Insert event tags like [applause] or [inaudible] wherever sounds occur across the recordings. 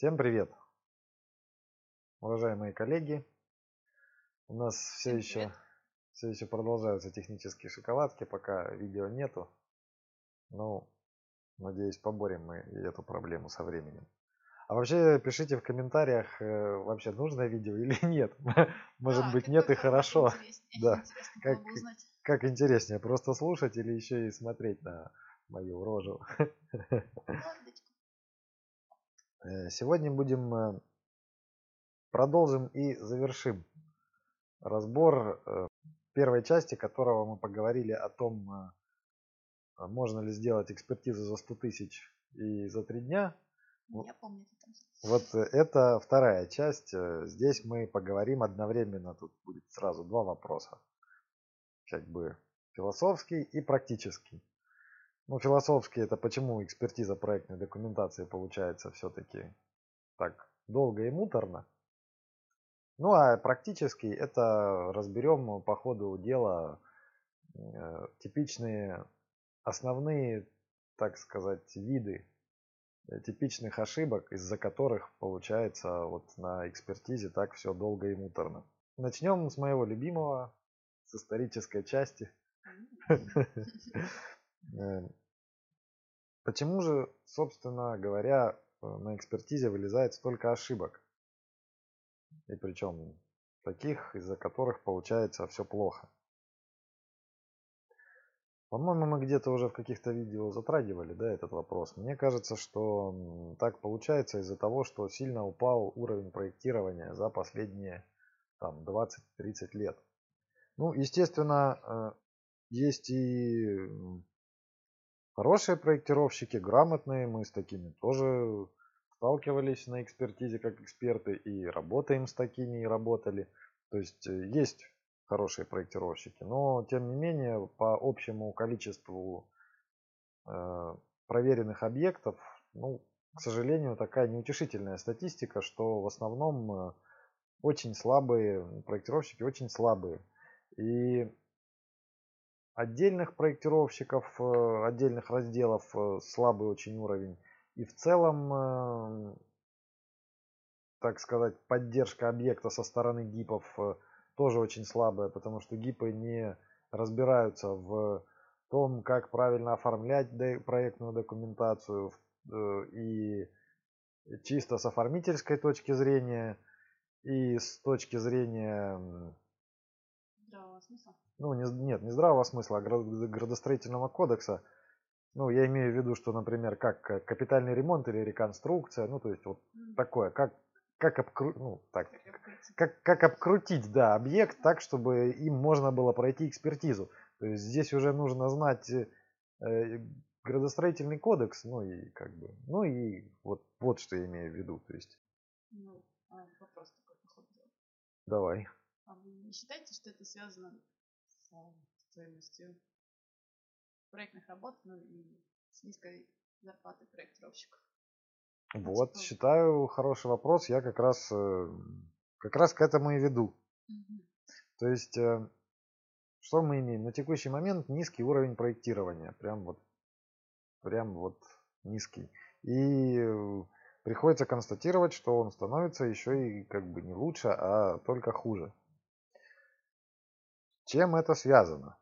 Всем привет, уважаемые коллеги. У нас все еще, все еще продолжаются технические шоколадки, пока видео нету. Ну, надеюсь, поборем мы эту проблему со временем. А вообще пишите в комментариях, э, вообще нужно видео или [laughs] нет. Может Да, быть нет и хорошо. интереснее? Да. Интересно Как-. Как интереснее, просто слушать или еще и смотреть на мою рожу. Мордочку. Э, Сегодня будем э, продолжим и завершим разбор э, первой части, которого мы поговорили о том, можно ли сделать экспертизу за 100 тысяч и за 3 дня. Я помню это. Вот это вторая часть. Здесь мы поговорим одновременно. Тут будет сразу два вопроса. Как бы философский и практический. Ну, философский это почему экспертиза проектной документации получается все-таки так долго и муторно. Ну, а практический это разберем по ходу дела э, типичные основные, так сказать, виды э, типичных ошибок, из-за которых получается вот на экспертизе так все долго и муторно. Начнем с моего любимого, с исторической части. [laughs] Э, Почему же, собственно говоря, э, на экспертизе вылезает столько ошибок? И причем таких, из-за которых получается все плохо. По-моему, мы где-то уже в каких-то видео затрагивали да, этот вопрос. Мне кажется, что так получается из-за того, что сильно упал уровень проектирования за последние там, 20-30 лет. Ну, естественно, э, есть и хорошие проектировщики, грамотные, мы с такими тоже сталкивались на экспертизе как эксперты и работаем с такими и работали. То есть э, есть хорошие проектировщики, но тем не менее по общему количеству э, проверенных объектов, ну, к сожалению, такая неутешительная статистика, что в основном э, очень слабые проектировщики, очень слабые. И отдельных проектировщиков, э, отдельных разделов э, слабый очень уровень. И в целом, э, так сказать, поддержка объекта со стороны гипов тоже очень слабая, потому что гипы не разбираются в том, как правильно оформлять проектную документацию и чисто с оформительской точки зрения и с точки зрения Здравого смысла. ну, не, нет, не здравого смысла, а гра- градостроительного кодекса. Ну, я имею в виду, что, например, как капитальный ремонт или реконструкция, ну, то есть вот М, такое, как, как, обкру- ну, так, как обкрутить. как, как обкрутить, да, объект так, чтобы им можно было пройти экспертизу. То есть здесь уже нужно знать э, э, градостроительный кодекс, ну и как бы, ну и вот, вот что я имею в виду, то есть, Ну, а, вопрос такой по ходу дела. давай. Не считаете, что это связано с а, стоимостью проектных работ, ну и с низкой зарплатой проектировщиков? Вот, Типа- считаю, хороший вопрос, я как раз, э, как раз к этому и веду. Мгм. То есть, э, что мы имеем? На текущий момент низкий уровень проектирования. Прям вот, прям вот низкий. И э, приходится констатировать, что он становится еще и как бы не лучше, а только хуже. Чем это связано?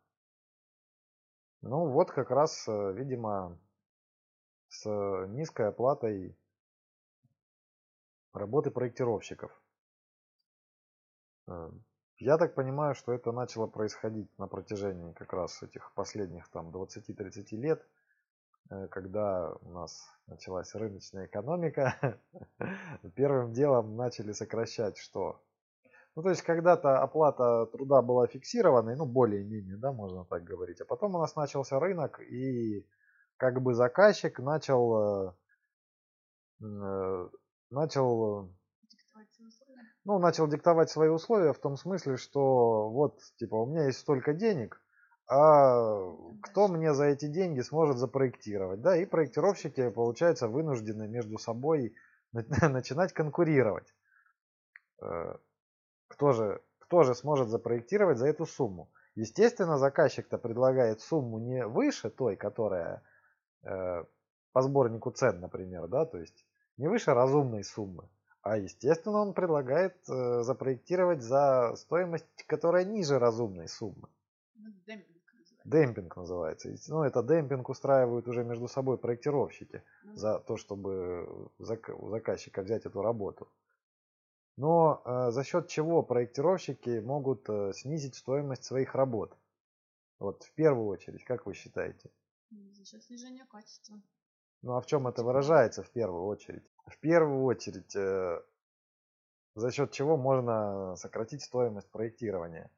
Ну вот как раз, э, видимо, с низкой оплатой работы проектировщиков. Э, Я так понимаю, что это начало происходить на протяжении как раз этих последних там 20-30 лет, э, когда у нас началась рыночная экономика. [laughs] Первым делом начали сокращать что? Ну, то есть когда-то оплата труда была фиксированной, ну, более-менее, да, можно так говорить. А потом у нас начался рынок, и как бы заказчик начал, э, э, начал ну, начал диктовать свои условия в том смысле, что вот, типа, у меня есть столько денег, а кто Дальше. мне за эти деньги сможет запроектировать, да, и проектировщики, получается, вынуждены между собой на- [laughs] начинать конкурировать. Э, Кто же, кто же сможет запроектировать за эту сумму? Естественно, заказчик-то предлагает сумму не выше той, которая э, по сборнику цен, например, да, то есть не выше разумной суммы. А естественно он предлагает э, запроектировать за стоимость, которая ниже разумной суммы. Ну, демпинг называется. Демпинг называется. Ну, это демпинг устраивают уже между собой проектировщики Ну, за то, чтобы зак- у заказчика взять эту работу. Но э, за счет чего проектировщики могут э, снизить стоимость своих работ? Вот в первую очередь, как вы считаете? За счет снижения качества. Ну а в чем это выражается в первую очередь? В первую очередь, э, за счет чего можно сократить стоимость проектирования?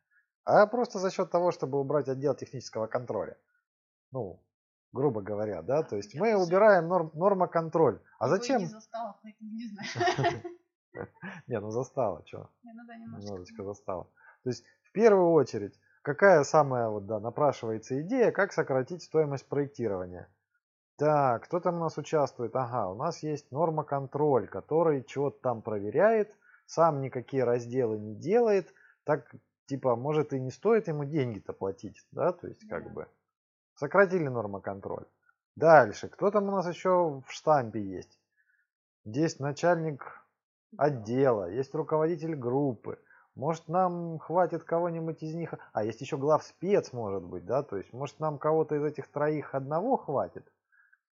А просто за счет того, чтобы убрать отдел технического контроля. Ну, грубо говоря, да, то есть Я мы убираем норм, нормоконтроль. А Его и зачем? не застала, поэтому не знаю. [laughs] [laughs] [laughs] Не, ну застава, что? Немножко. Немножечко застава. То есть в первую очередь, какая самая вот, да, напрашивается идея, как сократить стоимость проектирования? Так, кто там у нас участвует? Ага, у нас есть норма контроль, который чего-то там проверяет, сам никакие разделы не делает, так типа может и не стоит ему деньги-то платить, да, то есть как бы сократили норма контроль. Дальше, кто там у нас еще в штампе есть? Здесь начальник отдела, есть руководитель группы. Может, нам хватит кого-нибудь из них... А, есть еще главспец, может быть, да? То есть, может, нам кого-то из этих троих одного хватит?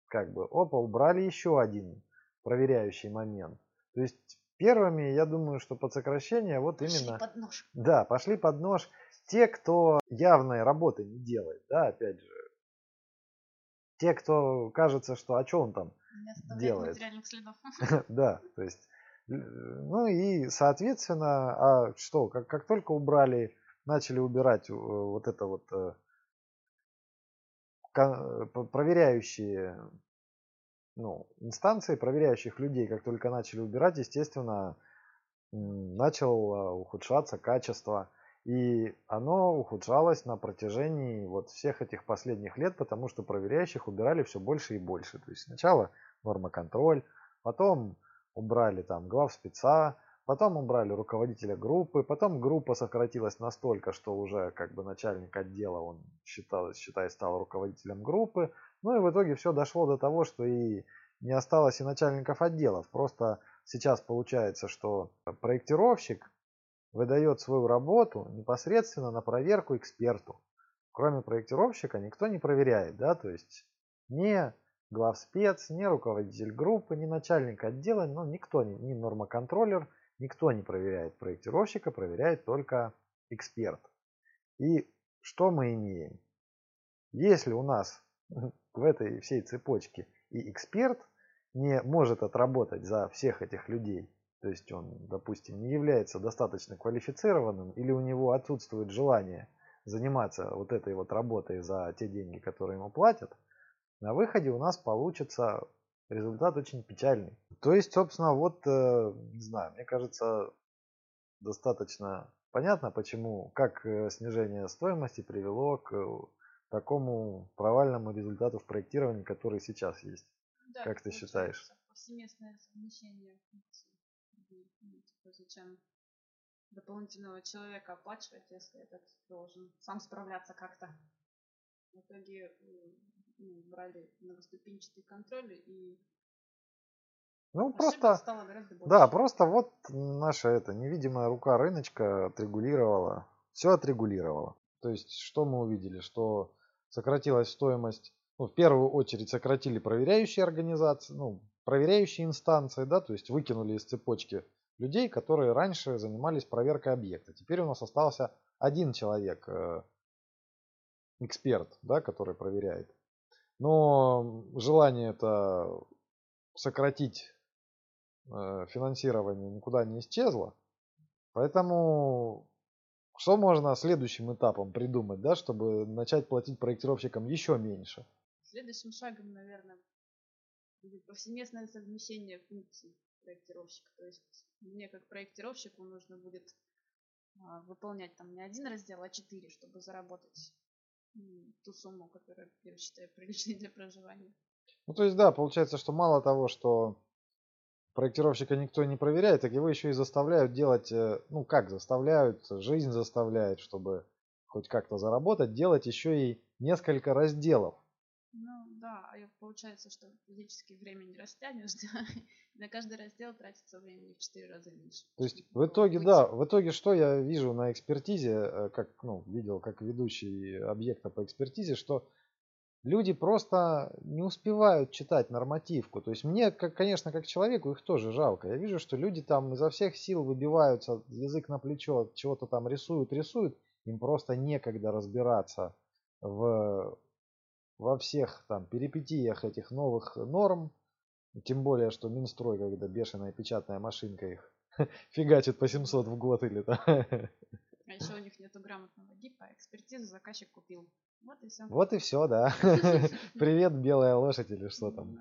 Как бы, опа, убрали еще один проверяющий момент. То есть, первыми, я думаю, что под сокращение вот Пошли именно... под нож. Да, пошли под нож те, кто явной работы не делает, да, опять же. Те, кто кажется, что, а что он там делает. [laughs] Да, то есть, ну и, соответственно, а что, как, как только убрали, начали убирать э, вот это вот э, проверяющие, ну, инстанции, проверяющих людей, как только начали убирать, естественно, начало ухудшаться качество. И оно ухудшалось на протяжении вот всех этих последних лет, потому что проверяющих убирали все больше и больше. То есть сначала норма контроль, потом убрали там глав спеца, потом убрали руководителя группы, потом группа сократилась настолько, что уже как бы начальник отдела, он считал, считай, стал руководителем группы. Ну и в итоге все дошло до того, что и не осталось и начальников отделов. Просто сейчас получается, что проектировщик выдает свою работу непосредственно на проверку эксперту. Кроме проектировщика никто не проверяет, да, то есть не главспец, не руководитель группы, не начальник отдела, ну, никто, ни нормоконтроллер, никто не проверяет проектировщика, проверяет только эксперт. И что мы имеем? Если у нас [laughs] в этой всей цепочке и эксперт не может отработать за всех этих людей, то есть он, допустим, не является достаточно квалифицированным или у него отсутствует желание заниматься вот этой вот работой за те деньги, которые ему платят, на выходе у нас получится результат очень печальный. То есть, собственно, вот, э, не знаю, мне кажется, достаточно понятно, почему, как э, снижение стоимости привело к э, такому провальному результату в проектировании, который сейчас есть. Да, Как ты считаешь? Повсеместное совмещение функций. Ну, типа, зачем дополнительного человека оплачивать, если этот должен сам справляться как-то. В итоге ну, брали многоступенчатый контроль и Ну, просто. Да, просто вот наша эта невидимая рука рыночка отрегулировала, все отрегулировала. То есть, что мы увидели? Что сократилась стоимость, ну, в первую очередь сократили проверяющие организации, ну, проверяющие инстанции, да, то есть выкинули из цепочки людей, которые раньше занимались проверкой объекта. Теперь у нас остался один человек, э, эксперт, да, который проверяет. Но желание это сократить э, финансирование никуда не исчезло. Поэтому что можно следующим этапом придумать, да, чтобы начать платить проектировщикам еще меньше? Следующим шагом, наверное, будет повсеместное совмещение функций проектировщика. То есть мне как проектировщику нужно будет а, выполнять там не один раздел, а четыре, чтобы заработать ту сумму, которую я считаю приличной для проживания. Ну, то есть, да, получается, что мало того, что проектировщика никто не проверяет, так его еще и заставляют делать, э, ну, как заставляют, жизнь заставляет, чтобы хоть как-то заработать, делать еще и несколько разделов да, а получается, что физически время не растянешь, [laughs] да, на каждый раздел тратится времени в 4 раза меньше. То есть в итоге, да, в итоге что я вижу на экспертизе, э, как, ну, видел как ведущий объекта по экспертизе, что люди просто не успевают читать нормативку. То есть мне, как, конечно, как человеку их тоже жалко. Я вижу, что люди там изо всех сил выбиваются, язык на плечо, чего-то там рисуют, рисуют. Им просто некогда разбираться в во всех там перипетиях этих новых норм, тем более, что Минстрой, когда бешеная печатная машинка их [laughs] фигачит по 700 в год или там. А еще у них нету грамотного ГИПа, экспертизу заказчик купил. Вот и все. Вот и все, да. [laughs] Привет, белая лошадь или что там.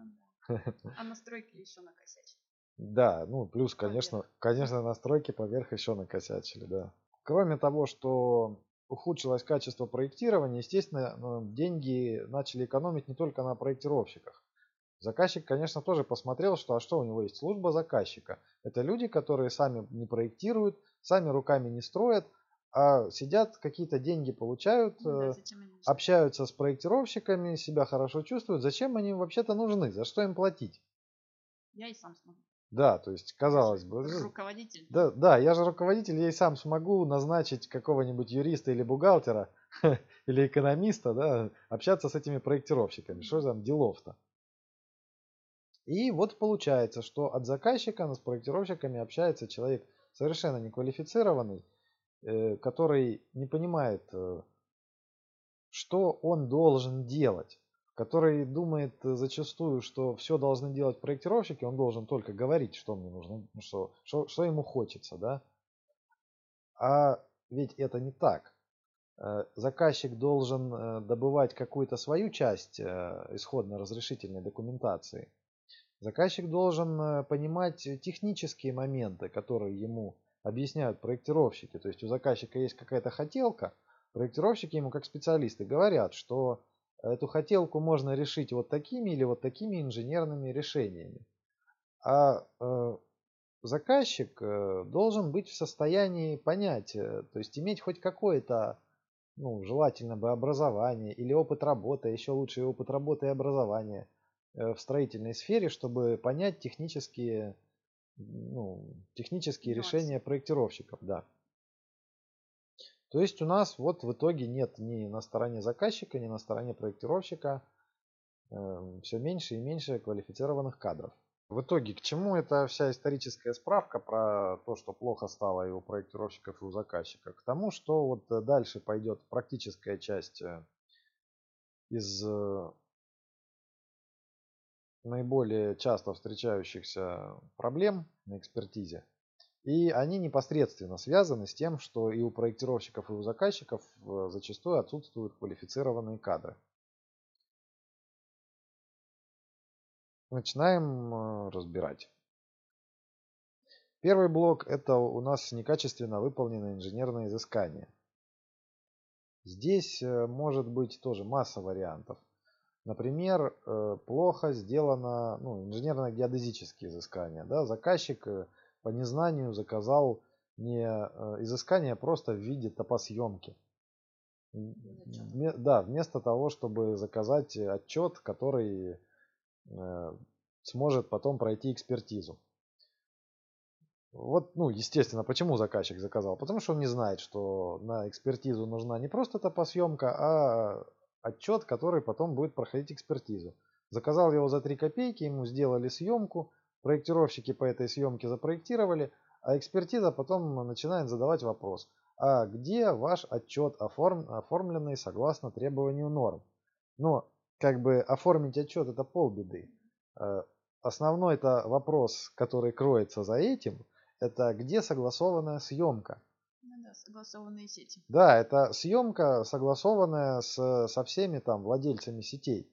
Ну а настройки еще накосячили. Да, ну плюс, конечно, конечно, настройки поверх еще накосячили, да. Кроме того, что ухудшилось качество проектирования, естественно, деньги начали экономить не только на проектировщиках. Заказчик, конечно, тоже посмотрел, что а что у него есть служба заказчика. Это люди, которые сами не проектируют, сами руками не строят, а сидят, какие-то деньги получают, ну, да, э, общаются с проектировщиками, себя хорошо чувствуют. Зачем они вообще-то нужны? За что им платить? Я и сам смогу. Да, то есть, казалось бы. Руководитель. Да, да, я же руководитель, я и сам смогу назначить какого-нибудь юриста или бухгалтера, [laughs] или экономиста, да, общаться с этими проектировщиками. Что там делов-то? И вот получается, что от заказчика с проектировщиками общается человек совершенно неквалифицированный, э, который не понимает, э, что он должен делать который думает э, зачастую, что все должны делать проектировщики, он должен только говорить, что мне нужно, ну, что, что, что ему хочется, да. А ведь это не так. Э, заказчик должен э, добывать какую-то свою часть исходно-разрешительной документации. Заказчик должен понимать технические моменты, которые ему объясняют проектировщики. То есть у заказчика есть какая-то хотелка, проектировщики ему как специалисты говорят, что Эту хотелку можно решить вот такими или вот такими инженерными решениями. А э, заказчик э, должен быть в состоянии понять, э, то есть иметь хоть какое-то, ну, желательно бы образование или опыт работы, еще лучше опыт работы и образования в строительной сфере, чтобы понять технические, ну, технические решения проектировщиков. Да. То есть у нас вот в итоге нет ни на стороне заказчика, ни на стороне проектировщика э, все меньше и меньше квалифицированных кадров. В итоге к чему эта вся историческая справка про то, что плохо стало и у проектировщиков, и у заказчика? К тому, что вот дальше пойдет практическая часть э, из э, наиболее часто встречающихся проблем на экспертизе. И они непосредственно связаны с тем, что и у проектировщиков, и у заказчиков э, зачастую отсутствуют квалифицированные кадры. Начинаем э, разбирать. Первый блок это у нас некачественно выполненное инженерное изыскание. Здесь э, может быть тоже масса вариантов. Например, плохо сделано ну, инженерно-геодезические изыскания. Да? Заказчик по незнанию заказал не э, изыскание просто в виде топосъемки. Да, вместо того, чтобы заказать отчет, который э, сможет потом пройти экспертизу. Вот, ну, естественно, почему заказчик заказал? Потому что он не знает, что на экспертизу нужна не просто топосъемка, а отчет, который потом будет проходить экспертизу. Заказал его за 3 копейки, ему сделали съемку, Проектировщики по этой съемке запроектировали, а экспертиза потом начинает задавать вопрос, а где ваш отчет оформ, оформленный согласно требованию норм? Но как бы оформить отчет это полбеды. Э, основной это вопрос, который кроется за этим, это где согласованная съемка. Ну да, согласованные сети. Да, это съемка, согласованная с, со всеми там владельцами сетей.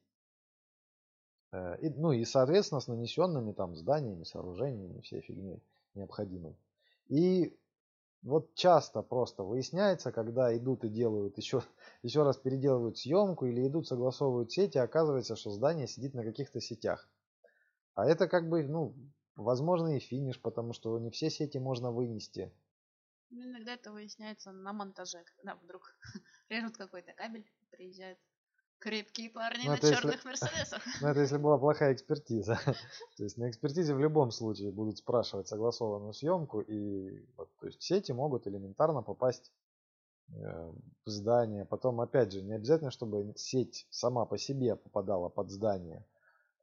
Э, и, ну и, соответственно, с нанесенными там зданиями, сооружениями, всей фигней необходимой. И вот часто просто выясняется, когда идут и делают еще, [laughs] еще раз переделывают съемку или идут согласовывают сети, оказывается, что здание сидит на каких-то сетях. А это как бы, ну, возможно и финиш, потому что не все сети можно вынести. Ну, иногда это выясняется на монтаже, когда вдруг [laughs] режут какой-то кабель, приезжает Крепкие парни Ну, на это если- черных мерседесах. [laughs] Ну, это если была плохая экспертиза. [laughs] То есть на экспертизе в любом случае будут спрашивать согласованную съемку, и вот, то есть сети могут элементарно попасть э, в здание. Потом, опять же, не обязательно, чтобы сеть сама по себе попадала под здание.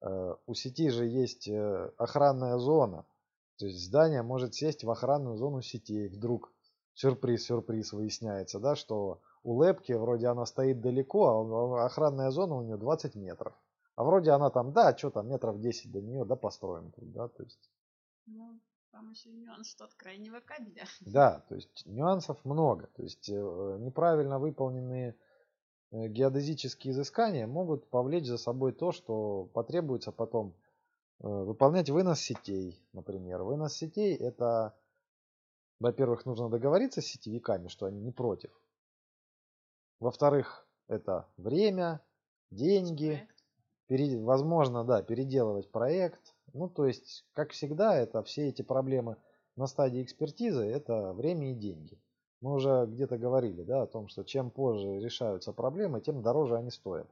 Э, У сети же есть э, охранная зона. То есть здание может сесть в охранную зону сетей. Вдруг сюрприз-сюрприз выясняется, да, что у лепки вроде она стоит далеко, а охранная зона у нее 20 метров. А вроде она там, да, что там, метров 10 до нее, да, построим тут, да, то есть, Ну, там еще нюанс, что от крайнего кабеля. да, то есть нюансов много. То есть э, неправильно выполненные э, геодезические изыскания могут повлечь за собой то, что потребуется потом э, выполнять вынос сетей, например. Вынос сетей это, во-первых, нужно договориться с сетевиками, что они не против. Во-вторых, это время, деньги, пере- возможно, да, переделывать проект. Ну, то есть, как всегда, это все эти проблемы на стадии экспертизы, это время и деньги. Мы уже где-то говорили, да, о том, что чем позже решаются проблемы, тем дороже они стоят.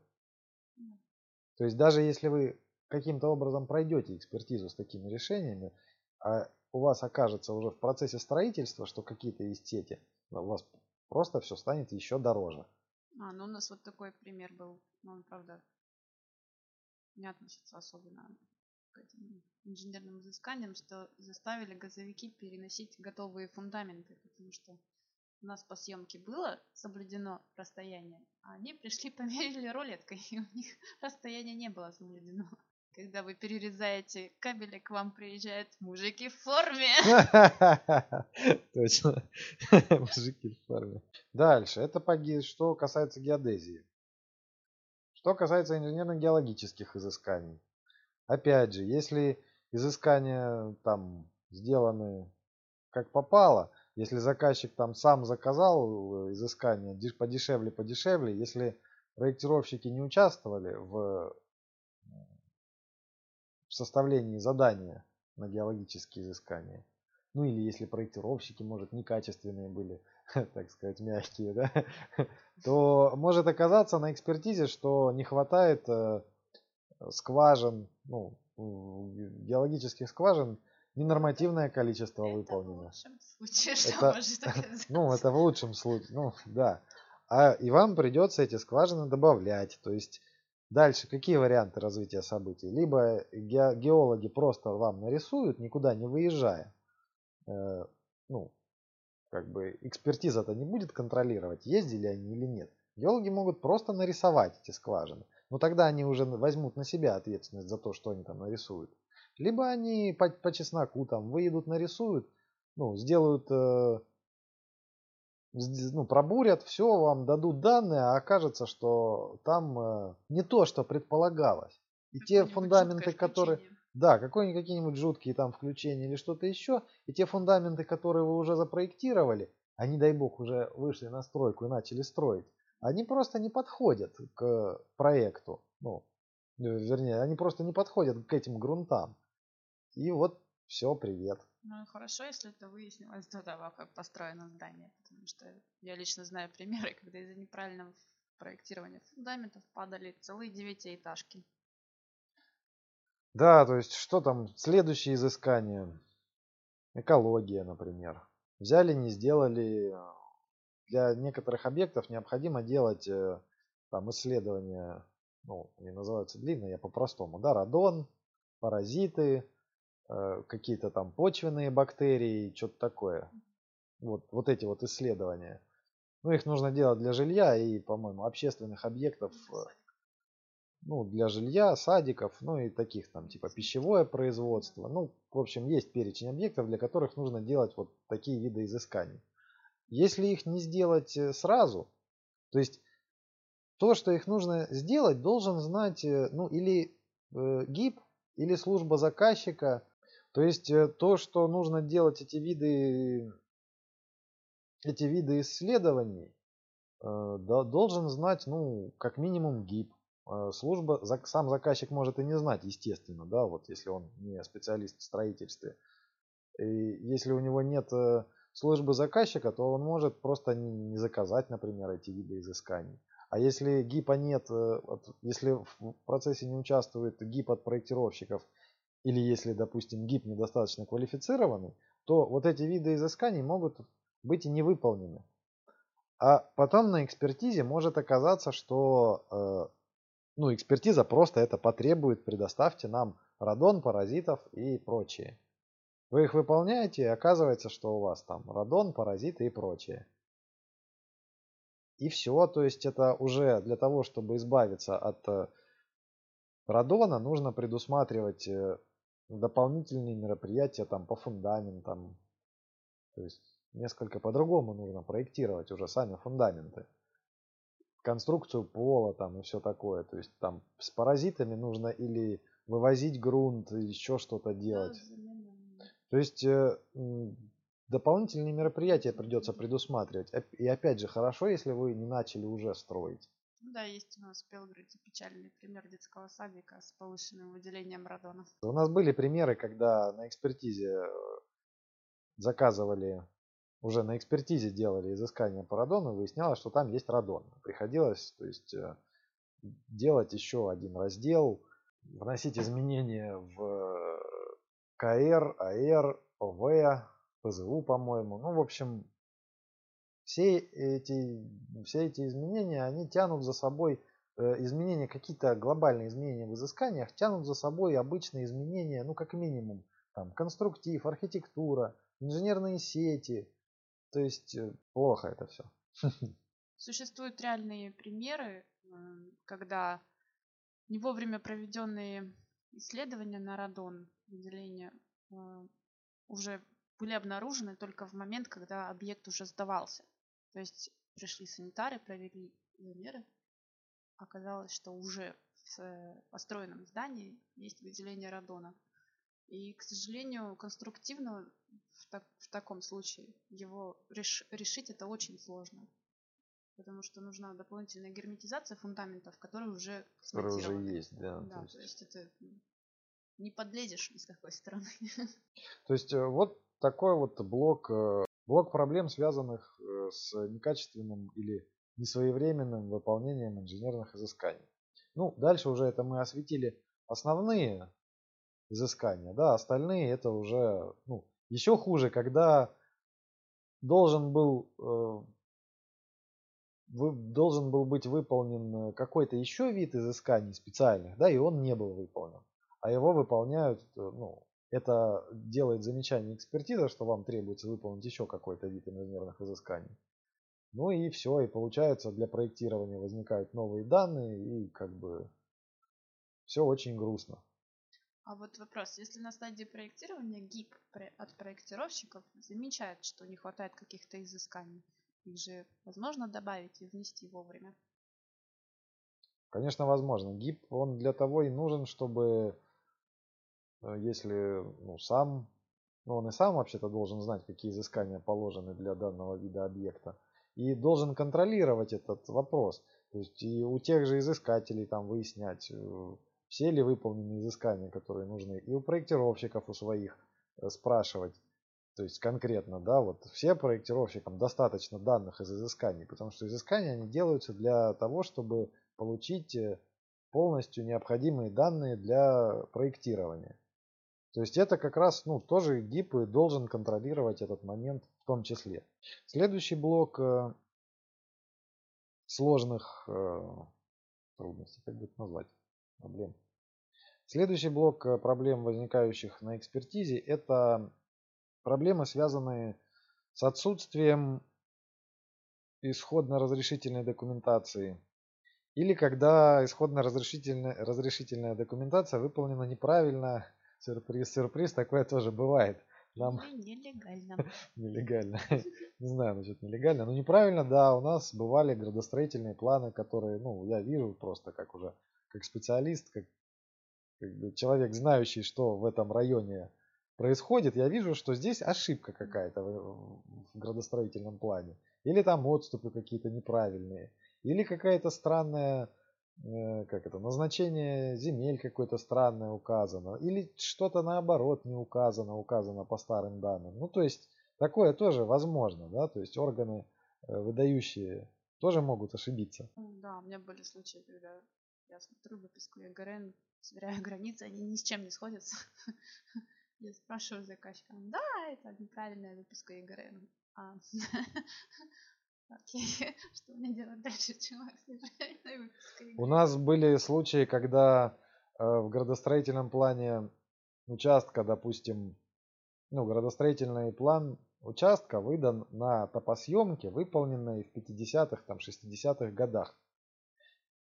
То есть, даже если вы каким-то образом пройдете экспертизу с такими решениями, а у вас окажется уже в процессе строительства, что какие-то есть сети, у вас просто все станет еще дороже. А, ну у нас вот такой пример был. Но он, правда, не относится особенно к этим инженерным изысканиям, что заставили газовики переносить готовые фундаменты, потому что у нас по съемке было соблюдено расстояние, а они пришли, [laughs] померили рулеткой, и у них [laughs] расстояние не было соблюдено. Когда вы перерезаете кабели, к вам приезжают мужики в форме. [laughs] Точно. [laughs] Мужики в форме. Дальше. Это что касается геодезии. Что касается инженерно-геологических изысканий. Опять же, если изыскания там сделаны как попало, если заказчик там сам заказал э, изыскание деш- подешевле, подешевле, если проектировщики не участвовали в в составлении задания на геологические изыскания. Ну или если проектировщики, может, некачественные были, [laughs] так сказать, мягкие, да, [laughs] то может оказаться на экспертизе, что не хватает э, скважин, ну, геологических скважин, ненормативное количество Это в выполнено. лучшем случае, что Это- может [laughs] оказаться. Ну, это в лучшем случае, ну, да. А и вам придется эти скважины добавлять. То есть дальше какие варианты развития событий? Либо ге- геологи просто вам нарисуют, никуда не выезжая. Э, ну, как бы экспертиза-то не будет контролировать, ездили они или нет. Геологи могут просто нарисовать эти скважины. Но тогда они уже возьмут на себя ответственность за то, что они там нарисуют. Либо они по, по чесноку там выедут, нарисуют, ну, сделают э, ну, пробурят, все, вам дадут данные, а окажется, что там э, не то, что предполагалось. И те фундаменты, которые... Да, какие-нибудь жуткие там включения или что-то еще. И те фундаменты, которые вы уже запроектировали, они, дай бог, уже вышли на стройку и начали строить, они просто не подходят к проекту. Ну, э, вернее, они просто не подходят к этим грунтам. И вот все, привет. Ну хорошо, если это выяснилось до того, как построено здание, потому что я лично знаю примеры, [laughs] когда из-за неправильного проектирования фундаментов падали целые девятиэтажки. Да, то есть что там, следующее изыскание. Экология, например. Взяли, не сделали. Для некоторых объектов необходимо делать э, там исследования, ну, они называются длинные, я по-простому, да, радон, паразиты, э, какие-то там почвенные бактерии, что-то такое. Вот, вот эти вот исследования. Ну, их нужно делать для жилья и, по-моему, общественных объектов, э, ну, для жилья, садиков, ну и таких там, типа пищевое производство. Ну, в общем, есть перечень объектов, для которых нужно делать вот такие виды изысканий. Если их не сделать э, сразу, то есть то, что их нужно сделать, должен знать, э, ну, или э, ГИП, или служба заказчика. То есть э, то, что нужно делать эти виды, эти виды исследований, э, до- должен знать, ну, как минимум ГИП. Э, Служба, сам заказчик может и не знать, естественно, да, вот если он не специалист в строительстве. И если у него нет службы заказчика, то он может просто не заказать, например, эти виды изысканий. А если ГИПа нет, если в процессе не участвует ГИП от проектировщиков, или если, допустим, ГИП недостаточно квалифицированный, то вот эти виды изысканий могут быть и не выполнены. А потом на экспертизе может оказаться, что э, ну, экспертиза просто это потребует, предоставьте нам радон, паразитов и прочее. Вы их выполняете, и оказывается, что у вас там радон, паразиты и прочее. И все, то есть это уже для того, чтобы избавиться от э, радона, нужно предусматривать э, дополнительные мероприятия там по фундаментам. То есть несколько по-другому нужно проектировать уже сами фундаменты. Конструкцию пола там и все такое. То есть там с паразитами нужно или вывозить грунт, еще что-то делать. То есть э, дополнительные мероприятия придется предусматривать. И опять же, хорошо, если вы не начали уже строить. Ну да, есть у нас в Белгороде печальный пример детского садика с повышенным выделением радона. У нас были примеры, когда на экспертизе э, заказывали, уже на экспертизе делали изыскание по радону, выяснялось, что там есть радон. Приходилось, то есть, э, делать еще один раздел, вносить изменения в КР, АР, ОВ, ПЗУ, по-моему. Ну, в общем, все эти, все эти изменения, они тянут за собой э, изменения, какие-то глобальные изменения в изысканиях, тянут за собой обычные изменения, ну, как минимум, там, конструктив, архитектура, инженерные сети. То есть, э, плохо это все. [laughs] Существуют реальные примеры, когда не вовремя проведенные исследования на радон, выделение, э, уже были обнаружены только в момент, когда объект уже сдавался. То есть пришли санитары, провели замеры. Оказалось, что уже в э, построенном здании есть выделение радона. И, к сожалению, конструктивно в, так, в таком случае его реш, решить это очень сложно. Потому что нужна дополнительная герметизация фундаментов, которые уже Которые уже есть, да. Да, то есть, то есть это не подлезешь ни с какой стороны. То есть э, вот такой вот блок, э, блок проблем, связанных с некачественным или несвоевременным выполнением инженерных изысканий. Ну, дальше уже это мы осветили основные изыскания, да, остальные это уже, ну, еще хуже, когда должен был, э, должен был быть выполнен какой-то еще вид изысканий специальных, да, и он не был выполнен, а его выполняют, ну, это делает замечание экспертиза, что вам требуется выполнить еще какой-то вид инженерных изысканий. Ну и все, и получается для проектирования возникают новые данные, и как бы все очень грустно. А вот вопрос, если на стадии проектирования ГИП от проектировщиков замечает, что не хватает каких-то изысканий, их же возможно добавить и внести вовремя? Конечно, возможно. ГИП, он для того и нужен, чтобы если ну, сам, ну он и сам вообще-то должен знать, какие изыскания положены для данного вида объекта, и должен контролировать этот вопрос. То есть и у тех же изыскателей там выяснять, э, все ли выполнены изыскания, которые нужны, и у проектировщиков у своих э, спрашивать, то есть конкретно, да, вот все проектировщикам достаточно данных из изысканий, потому что изыскания они делаются для того, чтобы получить полностью необходимые данные для проектирования. То есть это как раз, ну, тоже ГИП должен контролировать этот момент в том числе. Следующий блок э, сложных э, трудностей, как бы это назвать, проблем. Следующий блок э, проблем, возникающих на экспертизе, это проблемы, связанные с отсутствием исходно-разрешительной документации или когда исходно-разрешительная разрешительная документация выполнена неправильно Сюрприз, сюрприз, такое тоже бывает. Нам... нелегально. [laughs] нелегально. [laughs] Не знаю насчет нелегально. Но неправильно, да, у нас бывали градостроительные планы, которые, ну, я вижу просто как уже, как специалист, как, как бы человек, знающий, что в этом районе происходит, я вижу, что здесь ошибка какая-то в, в градостроительном плане. Или там отступы какие-то неправильные. Или какая-то странная как это, назначение земель какое-то странное указано, или что-то наоборот не указано, указано по старым данным. Ну, то есть, такое тоже возможно, да, то есть органы, э, выдающие тоже могут ошибиться. Да, у меня были случаи, когда я смотрю выписку ЕГРН, сверяю границы, они ни с чем не сходятся. [laughs] Я спрашиваю заказчика, да, это неправильная выписка ЕГРН. [laughs] [laughs] Что мне делать дальше, чувак, У нас были случаи, когда э, в градостроительном плане участка, допустим, ну, градостроительный план участка выдан на топосъемке, выполненной в 50-х, там, 60-х годах.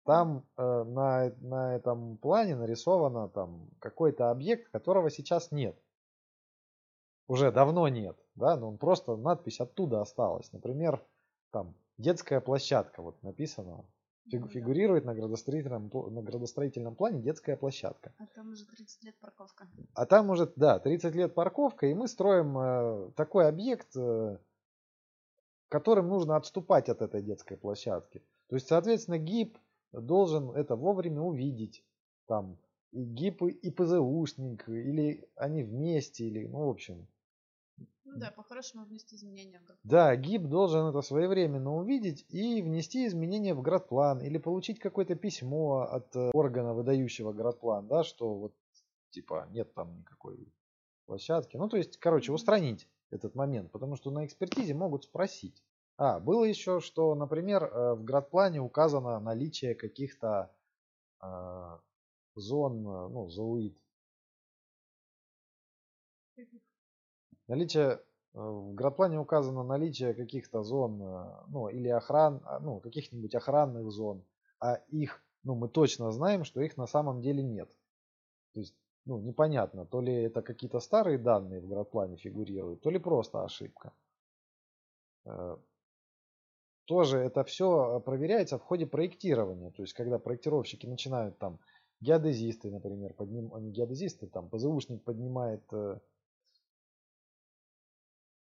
Там э, на, на этом плане нарисовано там какой-то объект, которого сейчас нет. Уже давно нет, да, но он просто надпись оттуда осталась. Например, там детская площадка, вот написано, фигурирует на градостроительном, на градостроительном плане детская площадка. А там уже 30 лет парковка. А там уже, да, 30 лет парковка, и мы строим э, такой объект, э, которым нужно отступать от этой детской площадки. То есть, соответственно, ГИП должен это вовремя увидеть. Там и ГИП, и ПЗУшник, или они вместе, или, ну, в общем, ну да, по-хорошему внести изменения в градплан. Да, ГИБ должен это своевременно увидеть и внести изменения в градплан или получить какое-то письмо от э, органа, выдающего градплан, да, что вот типа нет там никакой площадки. Ну, то есть, короче, устранить этот момент, потому что на экспертизе могут спросить. А, было еще, что, например, э, в градплане указано наличие каких-то э, зон, э, ну, зауид. Наличие в градплане указано наличие каких-то зон, э, ну или охран, а, ну каких-нибудь охранных зон, а их, ну мы точно знаем, что их на самом деле нет. То есть, ну непонятно, то ли это какие-то старые данные в градплане фигурируют, то ли просто ошибка. Э, тоже это все проверяется в ходе проектирования. То есть, когда проектировщики начинают там геодезисты, например, подним, геодезисты, там ПЗУшник поднимает э,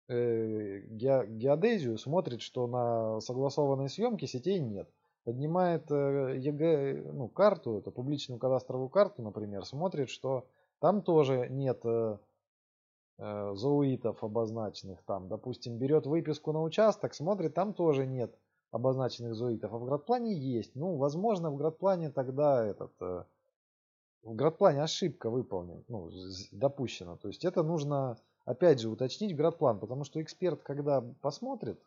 геодезию, смотрит, что на согласованной съемке сетей нет. Поднимает э, ЕГЭ, ну, карту, это публичную кадастровую карту, например, смотрит, что там тоже нет э, э, зоуитов обозначенных. Там, допустим, берет выписку на участок, смотрит, там тоже нет обозначенных зоуитов, а в градплане есть. Ну, возможно, в градплане тогда этот э, в градплане ошибка выполнена, ну, допущена. То есть это нужно опять же уточнить градплан, потому что эксперт, когда посмотрит,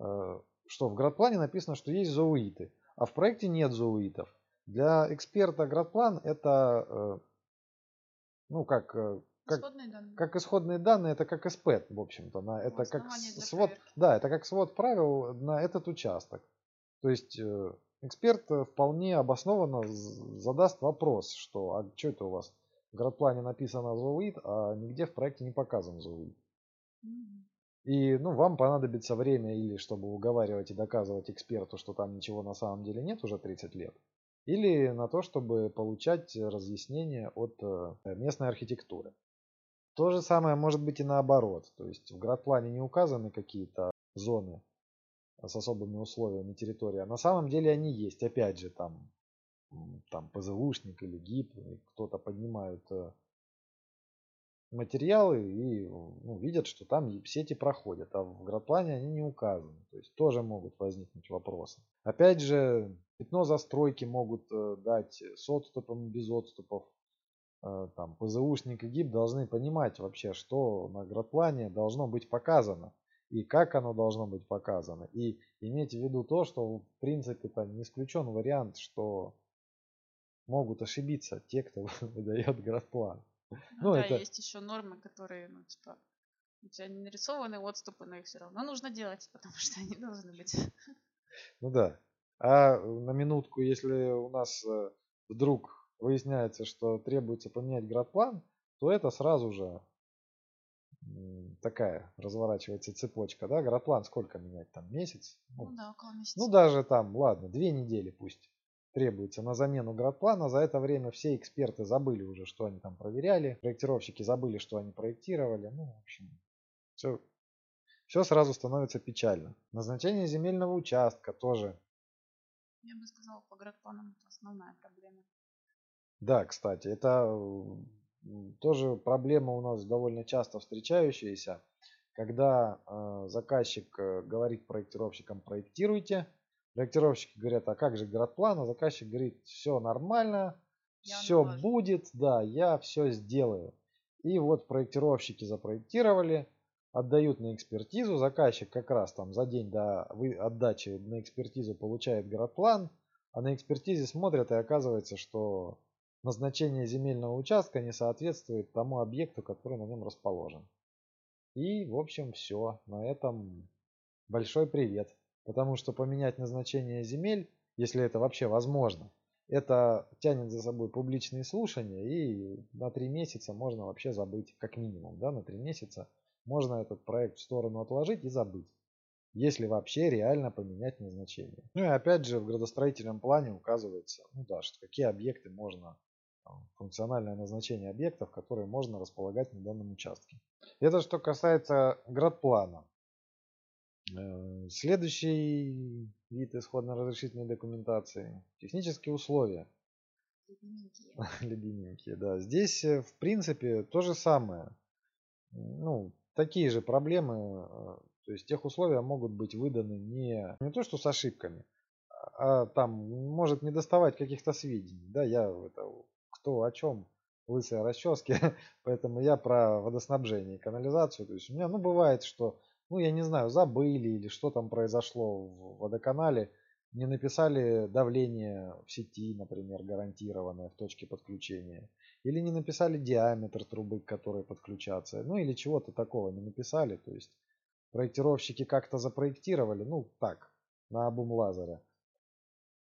э, что в градплане написано, что есть зоуиты, а в проекте нет зоуитов. Для эксперта градплан это, э, ну как, э, как, исходные данные. как исходные данные, это как СП, в общем-то, на, это как свод, да, это как свод правил на этот участок. То есть эксперт вполне обоснованно задаст вопрос, что а что это у вас в градплане написано зоуид, а нигде в проекте не показан зоуид. И ну, вам понадобится время или чтобы уговаривать и доказывать эксперту, что там ничего на самом деле нет уже 30 лет, или на то, чтобы получать разъяснения от э, местной архитектуры. То же самое может быть и наоборот. То есть в градплане не указаны какие-то зоны с особыми условиями территории, а на самом деле они есть. Опять же, там там ПЗУшник или ГИП, кто-то поднимают э, материалы и ну, видят, что там сети проходят, а в градплане они не указаны. То есть тоже могут возникнуть вопросы. Опять же, пятно застройки могут э, дать с отступом, без отступов. Э, там ПЗУшник и ГИП должны понимать вообще, что на градплане должно быть показано и как оно должно быть показано. И иметь в виду то, что в принципе это не исключен вариант, что могут ошибиться те, кто [laughs] выдает градплан. Ну, ну да, это... есть еще нормы, которые, ну, типа, у тебя не нарисованы отступы, но их все равно нужно делать, [laughs] потому что они должны быть. Ну да. А на минутку, если у нас э, вдруг выясняется, что требуется поменять градплан, то это сразу же такая разворачивается цепочка, да, градплан сколько менять там, месяц? Ну, ну да, около месяца. Ну даже там, ладно, две недели пусть требуется на замену градплана. За это время все эксперты забыли уже, что они там проверяли. Проектировщики забыли, что они проектировали. Ну, в общем, все, все сразу становится печально. Назначение земельного участка тоже. Я бы сказал, по градпланам это основная проблема. Да, кстати, это тоже проблема у нас довольно часто встречающаяся, когда э, заказчик э, говорит проектировщикам проектируйте, проектировщики говорят, а как же градплан, а заказчик говорит, все нормально, я все будет, да, я все сделаю. И вот проектировщики запроектировали, отдают на экспертизу, заказчик как раз там за день до отдачи на экспертизу получает градплан, а на экспертизе смотрят и оказывается, что назначение земельного участка не соответствует тому объекту, который на нем расположен. И, в общем, все. На этом большой привет. Потому что поменять назначение земель, если это вообще возможно, это тянет за собой публичные слушания, и на три месяца можно вообще забыть, как минимум, да, на три месяца можно этот проект в сторону отложить и забыть, если вообще реально поменять назначение. Ну и опять же в градостроительном плане указывается, ну да, что какие объекты можно, функциональное назначение объектов, которые можно располагать на данном участке. Это что касается градплана. Э, следующий вид исходно-разрешительной документации. Технические условия. Ледененькие, [laughs] да. Здесь, э, в принципе, то же самое. Ну, такие же проблемы. Э, то есть тех условия могут быть выданы не, не то, что с ошибками, а там может не доставать каких-то сведений. Да, я это, кто о чем лысые расчески, [laughs] поэтому я про водоснабжение и канализацию. То есть у меня, ну, бывает, что ну, я не знаю, забыли или что там произошло в водоканале, не написали давление в сети, например, гарантированное в точке подключения. Или не написали диаметр трубы, к которой подключаться. Ну или чего-то такого не написали. То есть проектировщики как-то запроектировали, ну так, на обум лазера.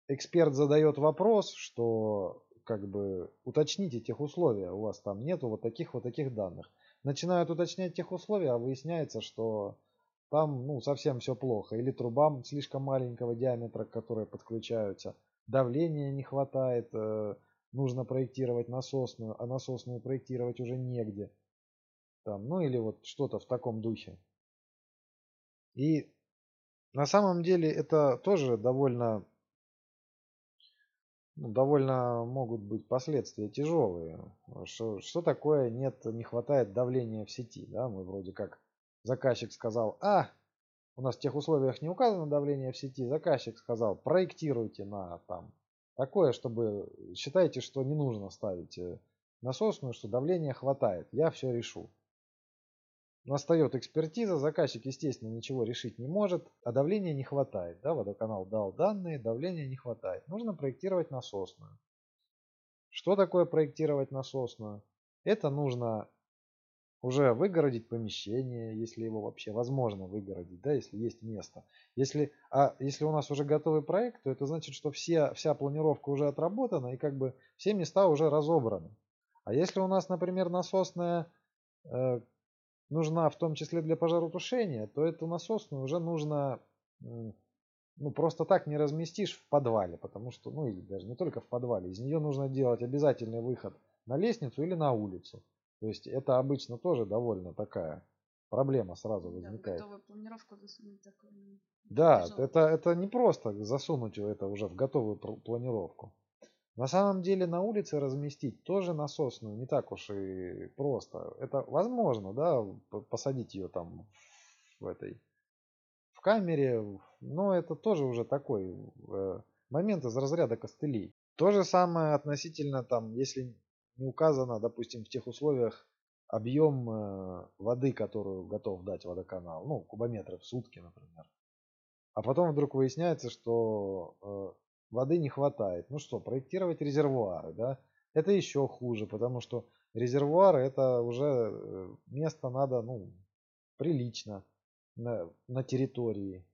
Эксперт задает вопрос, что как бы уточните тех условия, у вас там нету вот таких вот таких данных. Начинают уточнять тех условия, а выясняется, что там ну, совсем все плохо. Или трубам слишком маленького диаметра, которые подключаются. Давления не хватает, э, нужно проектировать насосную, а насосную проектировать уже негде. Там, ну или вот что-то в таком духе. И на самом деле это тоже довольно, ну, довольно могут быть последствия тяжелые. Что, что такое нет, не хватает давления в сети? Да? Мы вроде как Заказчик сказал, а, у нас в тех условиях не указано давление в сети. Заказчик сказал, проектируйте на там такое, чтобы считайте, что не нужно ставить э, насосную, что давления хватает. Я все решу. Настает экспертиза, заказчик, естественно, ничего решить не может, а давления не хватает. Да, водоканал дал данные, давления не хватает. Нужно проектировать насосную. Что такое проектировать насосную? Это нужно уже выгородить помещение, если его вообще возможно выгородить, да, если есть место. Если, а если у нас уже готовый проект, то это значит, что все, вся планировка уже отработана и как бы все места уже разобраны. А если у нас, например, насосная э, нужна в том числе для пожаротушения, то эту насосную уже нужно ну, просто так не разместишь в подвале, потому что, ну или даже не только в подвале, из нее нужно делать обязательный выход на лестницу или на улицу. То есть это обычно тоже довольно такая проблема сразу возникает. Да, планировку засунуть такую. Да, это, это не просто засунуть это уже в готовую планировку. На самом деле на улице разместить тоже насосную не так уж и просто. Это возможно, да, посадить ее там в этой в камере, но это тоже уже такой э, момент из разряда костылей. То же самое относительно там, если не указано, допустим, в тех условиях объем э, воды, которую готов дать водоканал, ну, кубометров в сутки, например. А потом вдруг выясняется, что э, воды не хватает. Ну что, проектировать резервуары, да? Это еще хуже, потому что резервуары это уже э, место надо, ну, прилично на, на территории.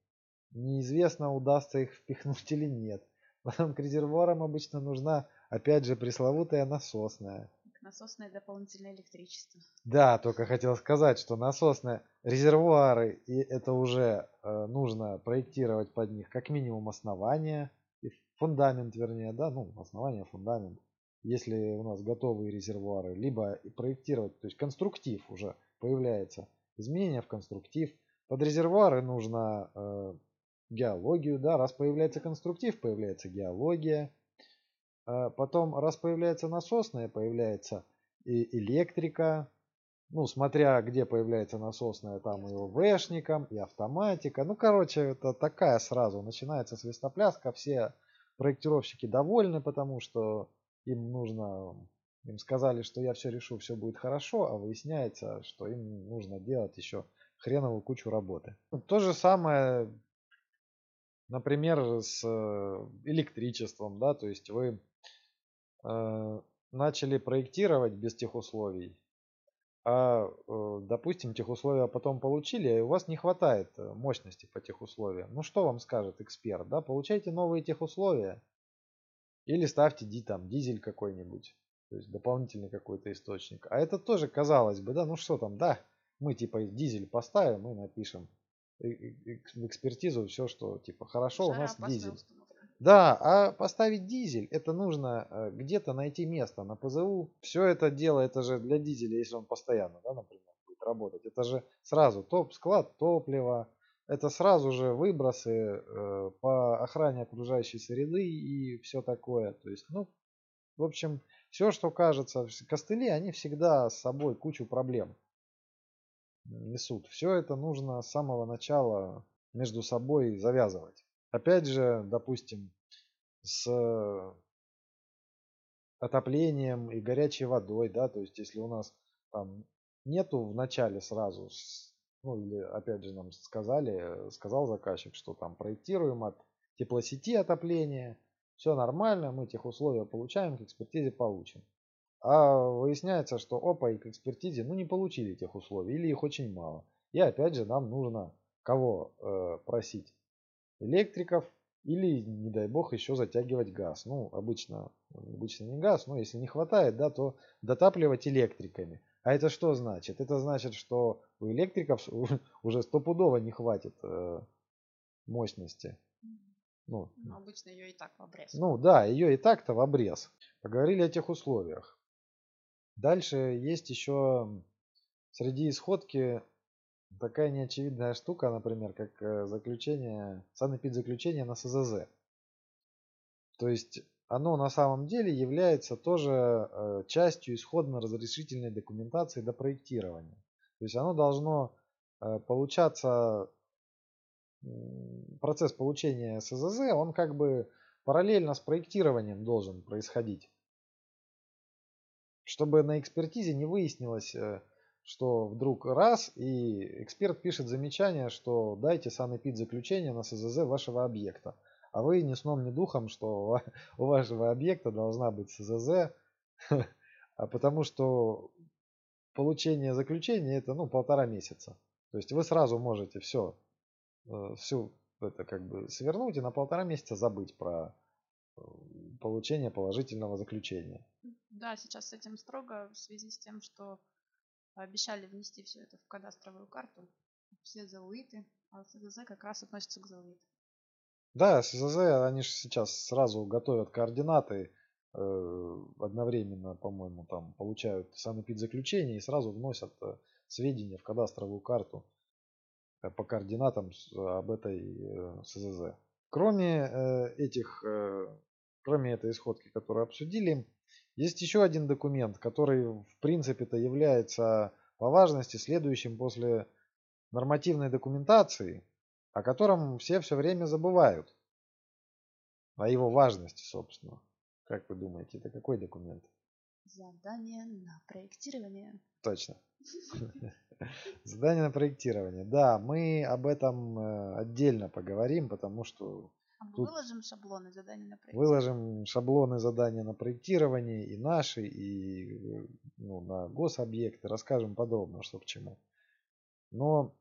Неизвестно, удастся их впихнуть [laughs] или нет. Потом к резервуарам обычно нужна Опять же, пресловутая насосная. Насосное дополнительное электричество. Да, только хотел сказать, что насосные резервуары, и это уже э, нужно проектировать под них как минимум основание, и фундамент, вернее, да, ну, основание, фундамент. Если у нас готовые резервуары, либо проектировать, то есть конструктив уже появляется, изменения в конструктив. Под резервуары нужно э, геологию, да, раз появляется конструктив, появляется геология, потом, раз появляется насосная, появляется и электрика, ну, смотря где появляется насосная, там и ОВшником, и автоматика. Ну, короче, это такая сразу начинается свистопляска. Все проектировщики довольны, потому что им нужно, им сказали, что я все решу, все будет хорошо, а выясняется, что им нужно делать еще хреновую кучу работы. То же самое, например, с э, электричеством, да, то есть вы начали проектировать без тех условий, а, э, допустим, тех условия потом получили, и у вас не хватает э, мощности по тех условиям. Ну что вам скажет эксперт, да? Получайте новые тех условия или ставьте ди, там, дизель какой-нибудь, то есть дополнительный какой-то источник. А это тоже, казалось бы, да, ну что там, да, мы типа дизель поставим и напишем в экспертизу все, что типа хорошо Жара у нас дизель. Установка. Да, а поставить дизель, это нужно э, где-то найти место на ПЗУ. Все это дело, это же для дизеля, если он постоянно, да, например, будет работать. Это же сразу топ, склад топлива, это сразу же выбросы э, по охране окружающей среды и все такое. То есть, ну, в общем, все, что кажется, костыли, они всегда с собой кучу проблем несут. Все это нужно с самого начала между собой завязывать. Опять же, допустим, с отоплением и горячей водой, да, то есть если у нас там нету в начале сразу, ну или опять же нам сказали, сказал заказчик, что там проектируем от теплосети отопления, все нормально, мы тех условия получаем, к экспертизе получим. А выясняется, что опа и к экспертизе ну не получили тех условий или их очень мало. И опять же нам нужно кого э, просить? Электриков или, не дай бог, еще затягивать газ. Ну, обычно, обычно не газ, но если не хватает, да, то дотапливать электриками. А это что значит? Это значит, что у электриков [laughs] уже стопудово не хватит э, мощности. Ну, ну, обычно ее и так в обрез. Ну да, ее и так-то в обрез. Поговорили о тех условиях. Дальше есть еще среди исходки такая неочевидная штука, например, как э, заключение, санэпидзаключение на СЗЗ. То есть оно на самом деле является тоже э, частью исходно-разрешительной документации до проектирования. То есть оно должно э, получаться, процесс получения СЗЗ, он как бы параллельно с проектированием должен происходить. Чтобы на экспертизе не выяснилось, что вдруг раз, и эксперт пишет замечание, что дайте санэпид заключение на СЗЗ вашего объекта. А вы ни сном, ни духом, что [laughs] у вашего объекта должна быть СЗЗ, [laughs] а потому что получение заключения это ну, полтора месяца. То есть вы сразу можете все, э, всю это как бы свернуть и на полтора месяца забыть про э, получение положительного заключения. Да, сейчас с этим строго в связи с тем, что Обещали внести все это в кадастровую карту. Все ЗУИТы. А СЗЗ как раз относится к ЗУИТу. Да, СЗЗ, они же сейчас сразу готовят координаты, э, одновременно, по-моему, там получают санэпидзаключение и сразу вносят э, сведения в кадастровую карту э, по координатам об этой СЗЗ. Кроме этих, кроме этой исходки, которую обсудили, есть еще один документ, который в принципе-то является по важности следующим после нормативной документации, о котором все все время забывают. О его важности, собственно. Как вы думаете, это какой документ? Задание на проектирование. Точно. [laughs] Задание на проектирование. Да, мы об этом э, отдельно поговорим, потому что Тут выложим шаблоны задания на проектирование. Выложим шаблоны задания на проектирование и наши, и ну, на гособъекты. Расскажем подробно, что к чему. Но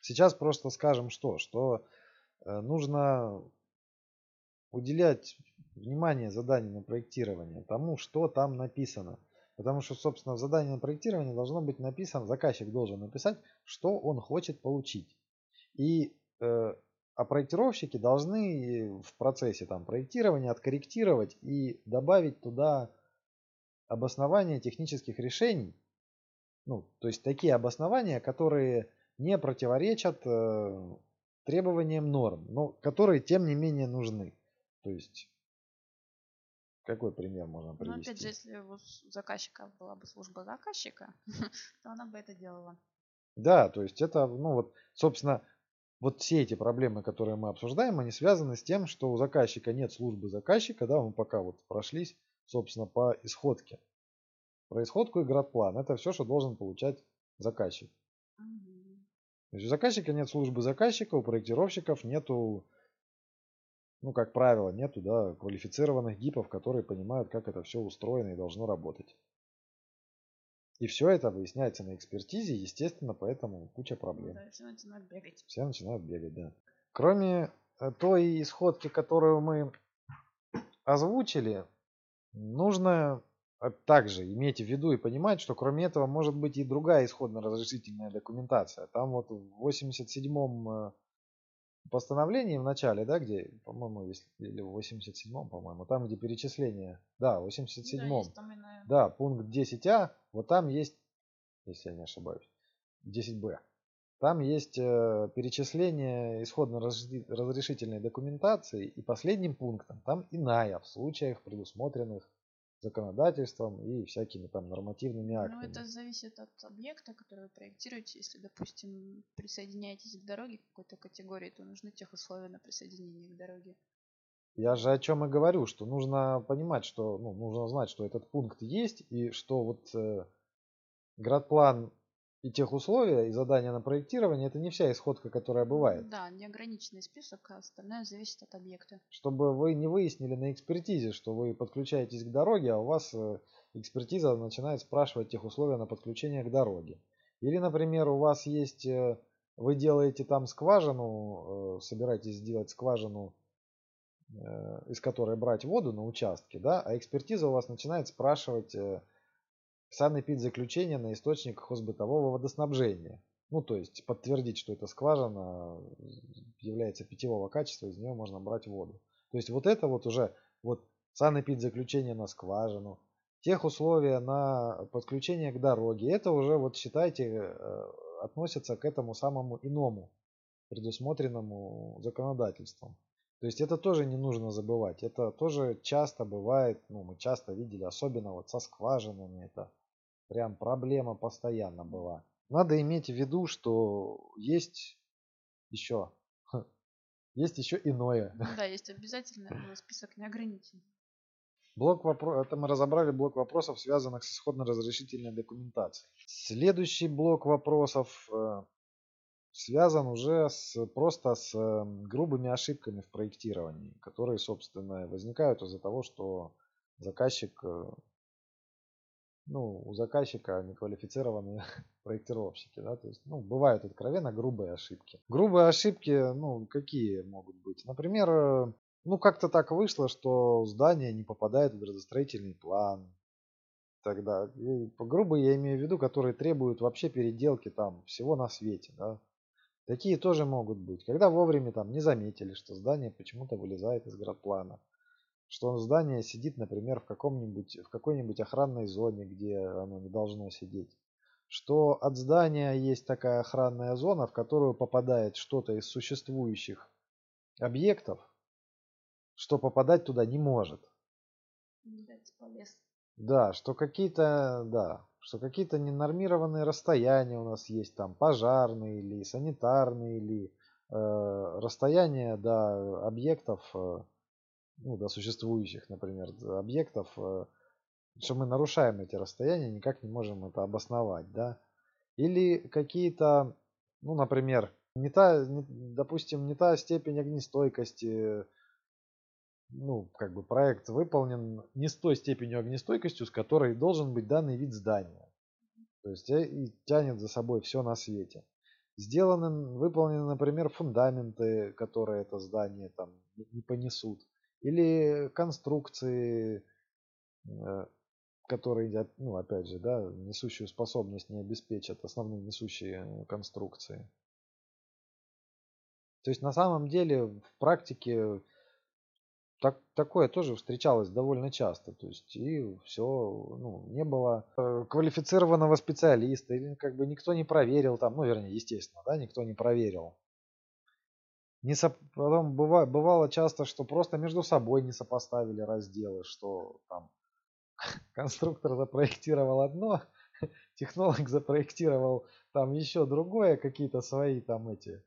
сейчас просто скажем что? Что э, нужно уделять внимание заданию на проектирование тому, что там написано. Потому что, собственно, в задании на проектирование должно быть написано, заказчик должен написать, что он хочет получить. И э, а проектировщики должны в процессе там, проектирования откорректировать и добавить туда обоснования технических решений. Ну, то есть такие обоснования, которые не противоречат э, требованиям норм, но которые тем не менее нужны. То есть Какой пример можно Ну, привести? опять же, если у заказчика была бы служба заказчика, [laughs] то она бы это делала. Да, то есть это, ну вот, собственно, вот все эти проблемы, которые мы обсуждаем, они связаны с тем, что у заказчика нет службы заказчика, да, мы пока вот прошлись, собственно, по исходке. Про исходку и градплан. Это все, что должен получать заказчик. То есть у заказчика нет службы заказчика, у проектировщиков нету, ну, как правило, нету, да, квалифицированных гипов, которые понимают, как это все устроено и должно работать. И все это выясняется на экспертизе, естественно, поэтому куча проблем. да, все начинают бегать. Все начинают бегать, да. Кроме э, той исходки, которую мы озвучили, нужно э, также иметь в виду и понимать, что кроме этого может быть и другая исходно-разрешительная документация. Там вот в 87-м э, постановлении в начале, да, где, по-моему, если, или в 87-м, по-моему, там, где перечисление, да, в Да, 87-м, есть там иная. да, пункт 10а, вот там есть, если я не ошибаюсь, 10б. Там есть э, перечисление исходно-разрешительной документации, и последним пунктом там иная в случаях, предусмотренных законодательством и всякими там нормативными Ну, актами. это зависит от объекта, который вы проектируете. Если, допустим, присоединяетесь к дороге какой-то категории, то нужны тех условия на присоединение к дороге. Я же о чем и говорю, что нужно понимать, что ну, нужно знать, что этот пункт есть, и что вот э, градплан и тех условия и задания на проектирование это не вся исходка, которая бывает. Да, неограниченный список, а остальное зависит от объекта. Чтобы вы не выяснили на экспертизе, что вы подключаетесь к дороге, а у вас э, экспертиза начинает спрашивать тех условия на подключение к дороге. Или, например, у вас есть, э, вы делаете там скважину, э, собираетесь сделать скважину, из которой брать воду на участке, да, а экспертиза у вас начинает спрашивать санэпидзаключение на источник хозбытового водоснабжения. Ну, то есть подтвердить, что эта скважина является питьевого качества, из нее можно брать воду. То есть вот это вот уже вот санэпидзаключение на скважину, тех условия на подключение к дороге, это уже вот считайте э, относится к этому самому иному, предусмотренному законодательством. То есть это тоже не нужно забывать. Это тоже часто бывает, ну мы часто видели, особенно вот со скважинами, это прям проблема постоянно была. Надо иметь в виду, что есть еще, есть еще иное. Да, есть обязательно список неограниченный. Блок вопро... Это мы разобрали блок вопросов, связанных с исходно-разрешительной документацией. Следующий блок вопросов э, связан уже с, просто с э, грубыми ошибками в проектировании, которые, собственно, возникают из-за того, что заказчик, э, ну, у заказчика неквалифицированные [laughs] проектировщики, да, то есть, ну, бывают откровенно грубые ошибки. Грубые ошибки, ну, какие могут быть? Например, э, ну, как-то так вышло, что здание не попадает в градостроительный план. Тогда, грубо я имею в виду, которые требуют вообще переделки там всего на свете, да. Такие тоже могут быть. Когда вовремя там не заметили, что здание почему-то вылезает из градплана. Что здание сидит, например, в каком-нибудь, в какой-нибудь охранной зоне, где оно не должно сидеть. Что от здания есть такая охранная зона, в которую попадает что-то из существующих объектов, что попадать туда не может. Видать, полез. Да, что какие-то, да, что какие-то ненормированные расстояния у нас есть там, пожарные или санитарные или э, расстояние до объектов, э, ну, до существующих, например, объектов, э, что мы нарушаем эти расстояния, никак не можем это обосновать, да. Или какие-то, ну, например, не та, не- допустим, не та степень огнестойкости, ну, как бы проект выполнен не с той степенью огнестойкостью, с которой должен быть данный вид здания. То есть э, и тянет за собой все на свете. Сделаны, выполнены, например, фундаменты, которые это здание там не не понесут. Или конструкции, э, которые, от- ну, опять же, да, несущую способность не обеспечат, основные несущие э, конструкции. То есть на самом деле в практике так, такое тоже встречалось довольно часто. То есть и все, ну, не было э, квалифицированного специалиста, или как бы никто не проверил там, ну, вернее, естественно, да, никто не проверил Не соп... Потом бывало, бывало часто, что просто между собой не сопоставили разделы, что там [laughs] конструктор запроектировал одно, [laughs] технолог запроектировал там еще другое, какие-то свои там эти,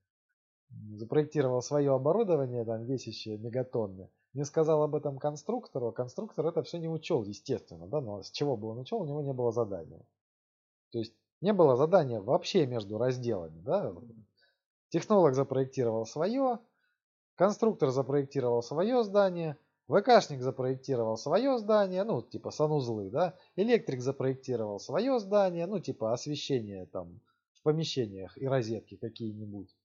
запроектировал свое оборудование, там весящее мегатонны, не сказал об этом конструктору, а конструктор это все не учел, естественно, да, но с чего бы он учел, у него не было задания. То есть не было задания вообще между разделами, да. Технолог запроектировал свое, конструктор запроектировал свое здание, ВКшник запроектировал свое здание, ну, типа санузлы, да, электрик запроектировал свое здание, ну, типа освещение там в помещениях и розетки какие-нибудь.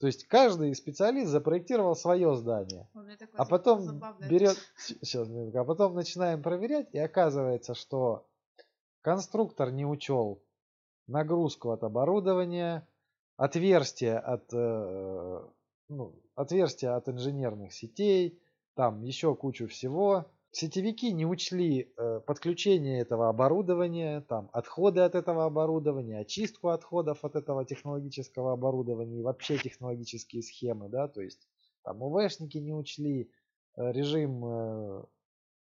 То есть каждый специалист запроектировал свое здание. А потом берет, сейчас, а потом начинаем проверять, и оказывается, что конструктор не учел нагрузку от оборудования, отверстия от, э, ну, отверстия от инженерных сетей, там еще кучу всего. Сетевики не учли э, подключение этого оборудования, там, отходы от этого оборудования, очистку отходов от этого технологического оборудования и вообще технологические схемы, да, то есть там УВшники не учли э, режим, э,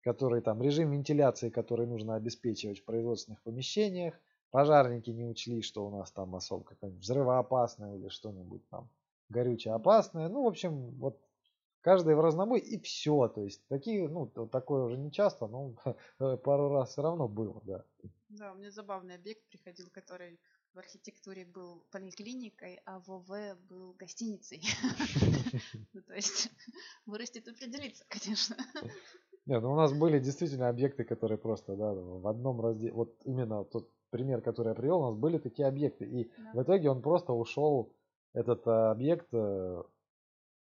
который там, режим вентиляции, который нужно обеспечивать в производственных помещениях, пожарники не учли, что у нас там особо какая-нибудь взрывоопасная или что-нибудь там горючее опасное, ну, в общем, вот каждый в разнобой и все. То есть такие, ну, такое уже не часто, но [laughs] пару раз все равно было, да. Да, у меня забавный объект приходил, который в архитектуре был поликлиникой, а в ОВ был гостиницей. [laughs] Ну, то есть [laughs] вырастет определиться, конечно. Нет, ну у нас были действительно объекты, которые просто, да, в одном разделе, вот именно тот пример, который я привел, у нас были такие объекты, и в итоге он просто ушел, этот э, объект э,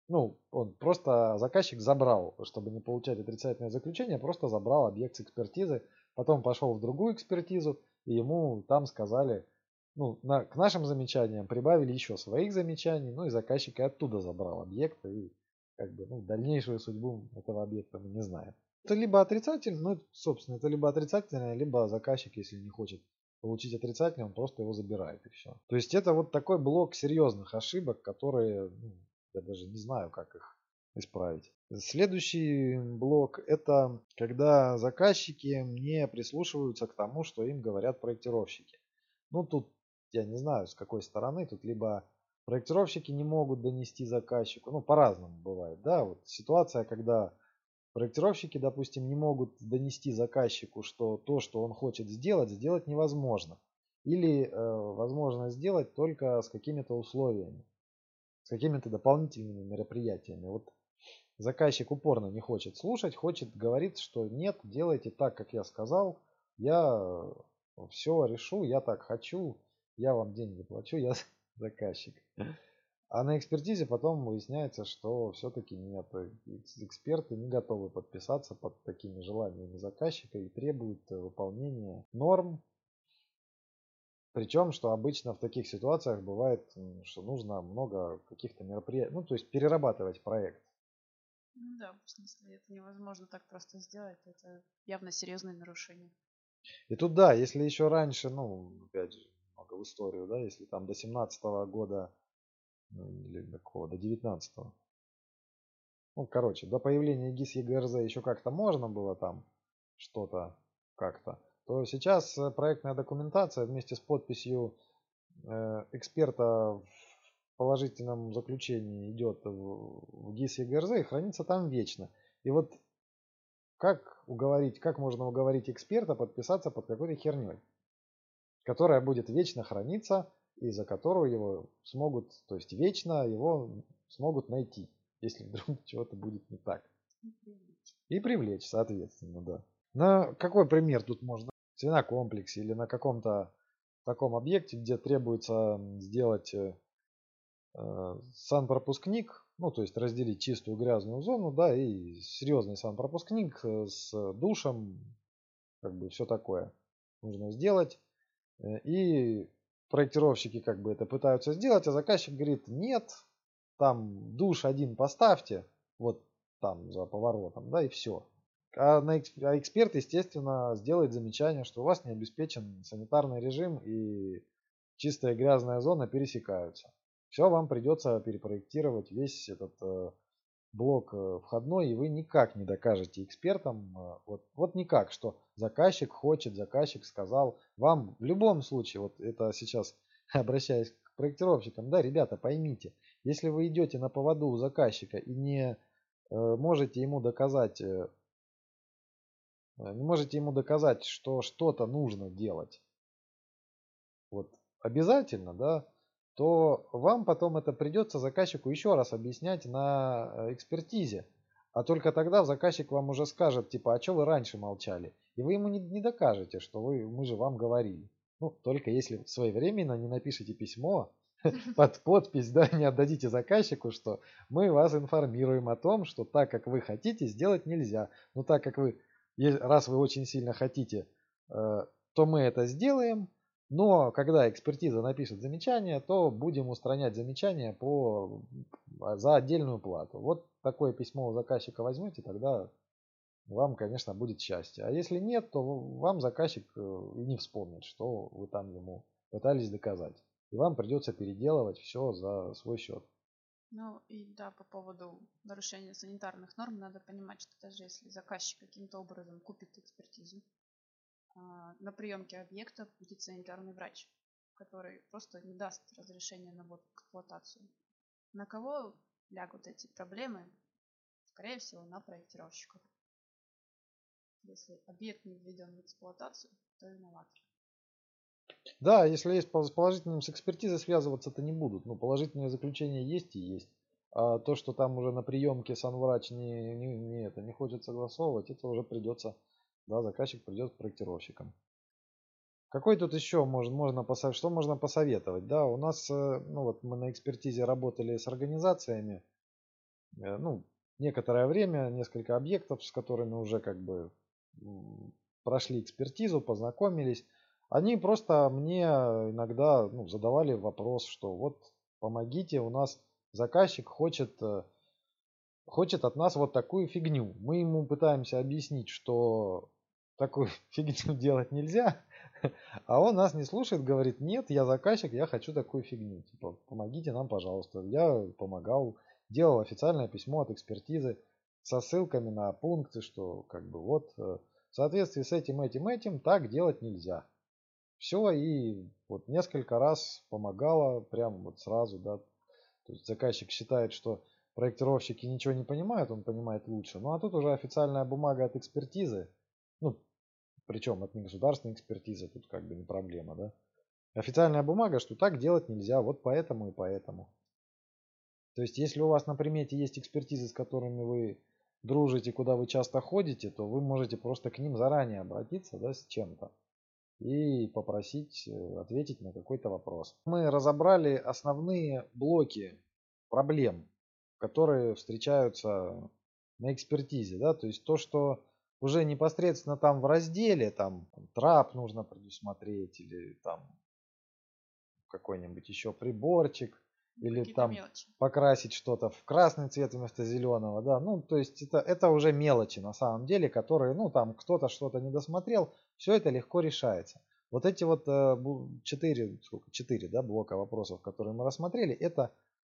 ну, он просто заказчик забрал, чтобы не получать отрицательное заключение, просто забрал объект с экспертизы, потом пошел в другую экспертизу, и ему там сказали, ну, на, к нашим замечаниям прибавили еще своих замечаний, ну и заказчик и оттуда забрал объект, и как бы, ну, дальнейшую судьбу этого объекта мы не знаем. Это либо отрицательно, ну, собственно, это либо отрицательное, либо заказчик, если не хочет получить отрицательное, он просто его забирает и все. То есть это вот такой блок серьезных ошибок, которые ну, я даже не знаю, как их исправить. Следующий блок это когда заказчики не прислушиваются к тому, что им говорят проектировщики. Ну тут я не знаю с какой стороны, тут либо проектировщики не могут донести заказчику, ну по-разному бывает, да, вот ситуация, когда проектировщики, допустим, не могут донести заказчику, что то, что он хочет сделать, сделать невозможно. Или э, возможно сделать только с какими-то условиями с какими-то дополнительными мероприятиями. Вот заказчик упорно не хочет слушать, хочет, говорит, что нет, делайте так, как я сказал, я все решу, я так хочу, я вам деньги плачу, я [laughs] заказчик. А на экспертизе потом выясняется, что все-таки нет, эксперты не готовы подписаться под такими желаниями заказчика и требуют выполнения норм, причем, что обычно в таких ситуациях бывает, что нужно много каких-то мероприятий, ну, то есть перерабатывать проект. Ну да, в смысле, это невозможно так просто сделать, это явно серьезное нарушение. И тут да, если еще раньше, ну, опять же, много в историю, да, если там до 17 -го года, ну, или до какого, до 19 -го, ну, короче, до появления ГИС ЕГРЗ еще как-то можно было там что-то как-то то сейчас э, проектная документация вместе с подписью э, эксперта в положительном заключении идет в ГИС ЕГРЗ и хранится там вечно. И вот как уговорить, как можно уговорить эксперта подписаться под какой-то херней, которая будет вечно храниться и за которую его смогут, то есть вечно его смогут найти, если вдруг [laughs] чего-то будет не так. И привлечь. И привлечь, соответственно, да. На какой пример тут можно свинокомплексе или на каком-то таком объекте, где требуется сделать э, э, санпропускник, ну то есть разделить чистую грязную зону, да, и серьезный санпропускник э, с душем, как бы все такое нужно сделать. И проектировщики как бы это пытаются сделать, а заказчик говорит, нет, там душ один поставьте, вот там за поворотом, да, и все. А, на, а эксперт, естественно, сделает замечание, что у вас не обеспечен санитарный режим и чистая грязная зона пересекаются. все, вам придется перепроектировать весь этот э, блок э, входной, и вы никак не докажете экспертам, э, вот, вот никак, что заказчик хочет, заказчик сказал, вам в любом случае, вот это сейчас [laughs] обращаясь к проектировщикам, да, ребята, поймите, если вы идете на поводу у заказчика и не можете ему доказать, не можете ему доказать, что что-то нужно делать, вот обязательно, да, то вам потом это придется заказчику еще раз объяснять на э, экспертизе. А только тогда заказчик вам уже скажет, типа, а что вы раньше молчали? И вы ему не, не докажете, что вы, мы же вам говорили. Ну, только если своевременно не напишите письмо [laughs] под подпись, да, не отдадите заказчику, что мы вас информируем о том, что так, как вы хотите, сделать нельзя. Но так как вы, раз вы очень сильно хотите, э, то мы это сделаем, но когда экспертиза напишет замечание, то будем устранять замечания по, а, за отдельную плату. Вот такое письмо у заказчика возьмете, тогда вам, конечно, будет счастье. А если нет, то вам заказчик э, и не вспомнит, что вы там ему пытались доказать. И вам придется переделывать все за свой счет. Ну и да, по поводу нарушения санитарных норм надо понимать, что даже если заказчик каким-то образом купит экспертизу, а, на приемке объекта будет санитарный врач, который просто не даст разрешения на ввод в эксплуатацию. На кого лягут эти проблемы? Скорее всего, на проектировщиков. Если объект не введен в эксплуатацию, то виноват. Да, если есть с положительным с экспертизой связываться-то не будут. Но положительное заключение есть и есть. А то, что там уже на приемке санврач не, не, не, это, не хочет согласовывать, это уже придется да, заказчик придет к проектировщикам. Какой тут еще можно, можно посоветовать? Что можно посоветовать? Да, у нас, э, ну вот мы на экспертизе работали с организациями, э, ну, некоторое время, несколько объектов, с которыми уже как бы прошли экспертизу, познакомились. Они просто мне иногда ну, задавали вопрос, что вот помогите, у нас заказчик хочет э, хочет от нас вот такую фигню. Мы ему пытаемся объяснить, что такую [laughs] фигню делать нельзя, [laughs] а он нас не слушает, говорит, нет, я заказчик, я хочу такую фигню. Типа, помогите нам, пожалуйста. Я помогал, делал официальное письмо от экспертизы со ссылками на пункты, что как бы вот э, в соответствии с этим, этим, этим так делать нельзя. Все, и вот несколько раз помогало, прям вот сразу, да. То есть заказчик считает, что проектировщики ничего не понимают, он понимает лучше. Ну а тут уже официальная бумага от экспертизы, ну причем от негосударственной экспертизы, тут как бы не проблема, да. Официальная бумага, что так делать нельзя, вот поэтому и поэтому. То есть, если у вас на примете есть экспертизы, с которыми вы дружите, куда вы часто ходите, то вы можете просто к ним заранее обратиться да, с чем-то и попросить э, ответить на какой-то вопрос. Мы разобрали основные блоки проблем, которые встречаются на экспертизе. Да? То есть то, что уже непосредственно там в разделе, там трап нужно предусмотреть, или там какой-нибудь еще приборчик, или там мелочи. покрасить что-то в красный цвет вместо зеленого, да, ну, то есть это, это уже мелочи на самом деле, которые, ну, там кто-то что-то не досмотрел, все это легко решается. Вот эти вот э, четыре, сколько, четыре, да, блока вопросов, которые мы рассмотрели, это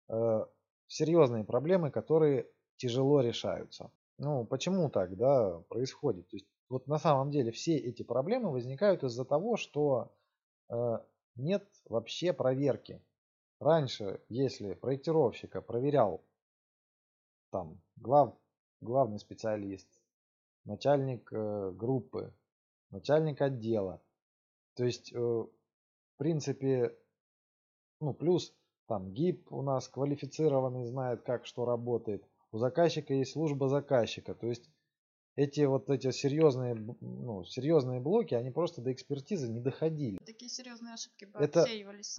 э, серьезные проблемы, которые тяжело решаются. Ну, почему так, да, происходит? То есть, вот на самом деле все эти проблемы возникают из-за того, что э, нет вообще проверки. Раньше, если проектировщика проверял там глав, главный специалист, начальник э, группы, начальник отдела, то есть, э, в принципе, ну, плюс там ГИП у нас квалифицированный, знает, как что работает. У заказчика есть служба заказчика. То есть эти вот эти серьезные, ну, серьезные блоки, они просто до экспертизы не доходили. Такие серьезные ошибки это,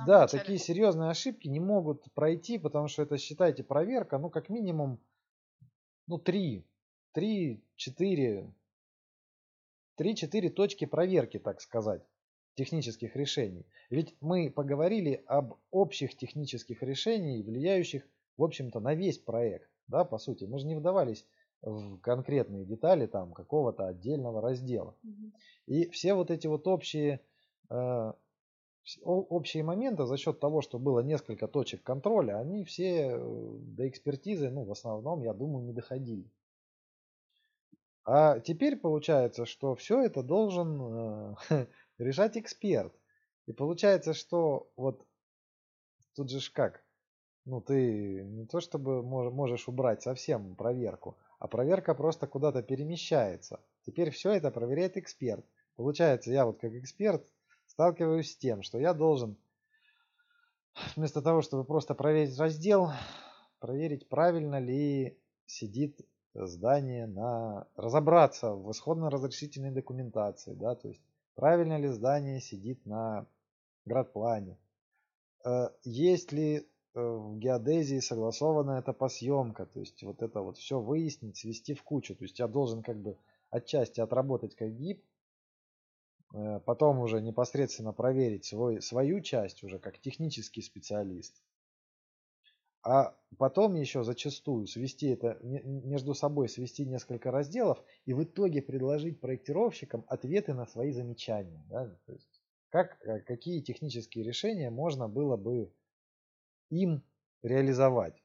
Да, начале. такие серьезные ошибки не могут пройти, потому что это, считайте, проверка, ну, как минимум, ну, три, три, четыре, три-четыре точки проверки, так сказать технических решений. Ведь мы поговорили об общих технических решениях, влияющих, в общем-то, на весь проект. Да, по сути, мы же не вдавались в конкретные детали там какого-то отдельного раздела. Угу. И все вот эти вот общие э, общие моменты за счет того, что было несколько точек контроля, они все э, до экспертизы, ну, в основном, я думаю, не доходили. А теперь получается, что все это должен э, [laughs] решать эксперт. И получается, что вот тут же ж как, ну ты не то чтобы можешь убрать совсем проверку, а проверка просто куда-то перемещается. Теперь все это проверяет эксперт. Получается, я вот как эксперт сталкиваюсь с тем, что я должен вместо того, чтобы просто проверить раздел, проверить, правильно ли сидит здание на... разобраться в исходно-разрешительной документации, да, то есть правильно ли здание сидит на градплане, э, есть ли в геодезии согласованная эта посъемка, то есть вот это вот все выяснить, свести в кучу, то есть я должен как бы отчасти отработать как гиб, Э, потом уже непосредственно проверить свой, свою часть уже как технический специалист. А потом еще зачастую свести это между собой, свести несколько разделов и в итоге предложить проектировщикам ответы на свои замечания. Да? То есть как, э, какие технические решения можно было бы им реализовать.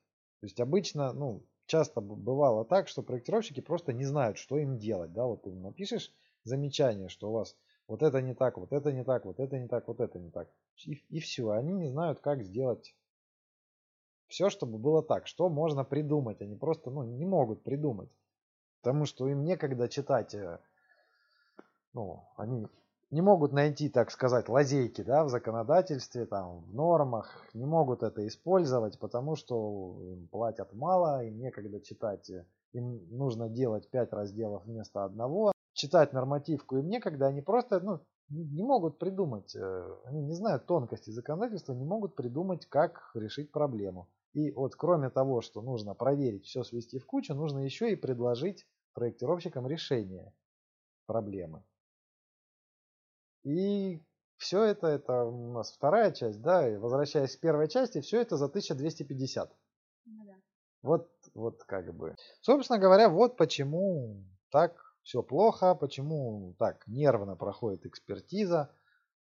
То есть обычно, ну, часто бывало так, что проектировщики просто не знают, что им делать. Да? Вот ты напишешь замечание, что у вас вот это не так, вот это не так, вот это не так, вот это не так. И, и все, они не знают, как сделать все, чтобы было так. Что можно придумать, они просто ну, не могут придумать. Потому что им некогда читать, э, ну, они не могут найти, так сказать, лазейки да, в законодательстве, там, в нормах, не могут это использовать, потому что им платят мало, им некогда читать, э, им нужно делать 5 разделов вместо одного читать нормативку им некогда, они просто ну, не могут придумать, э, они не знают тонкости законодательства, не могут придумать, как решить проблему. И вот кроме того, что нужно проверить, все свести в кучу, нужно еще и предложить проектировщикам решение проблемы. И все это, это у нас вторая часть, да, и возвращаясь к первой части, все это за 1250. Ну, да. Вот, вот как бы. Собственно говоря, вот почему так все плохо, почему так нервно проходит экспертиза,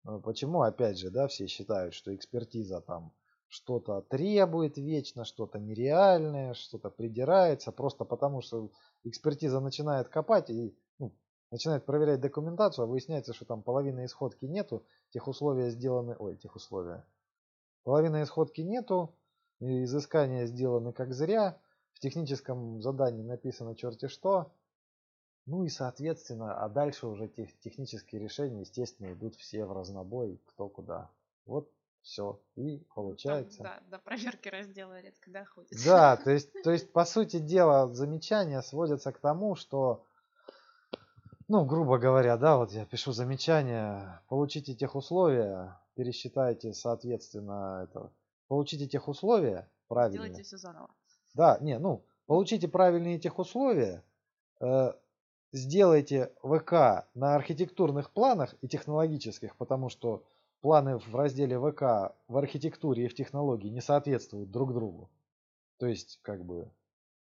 э, почему, опять же, да, все считают, что экспертиза там что-то требует вечно, что-то нереальное, что-то придирается, просто потому что экспертиза начинает копать и начинает проверять документацию, а выясняется, что там половины исходки нету, тех условия сделаны, ой, тех условия, половины исходки нету, изыскания сделаны как зря, в техническом задании написано черти что, ну и соответственно, а дальше уже тех, технические решения, естественно, идут все в разнобой, кто куда. Вот все. И получается. да, до проверки раздела редко доходит. Да, то [laughs] есть, то есть, по сути дела, замечания сводятся к тому, что, ну, грубо говоря, да, вот я пишу замечание, получите тех условия, пересчитайте, соответственно, это, получите тех условия, правильно. Делайте все заново. Да, не, ну, получите правильные тех условия, э, сделайте ВК на архитектурных планах и технологических, потому что планы в разделе ВК в архитектуре и в технологии не соответствуют друг другу. То есть, как бы,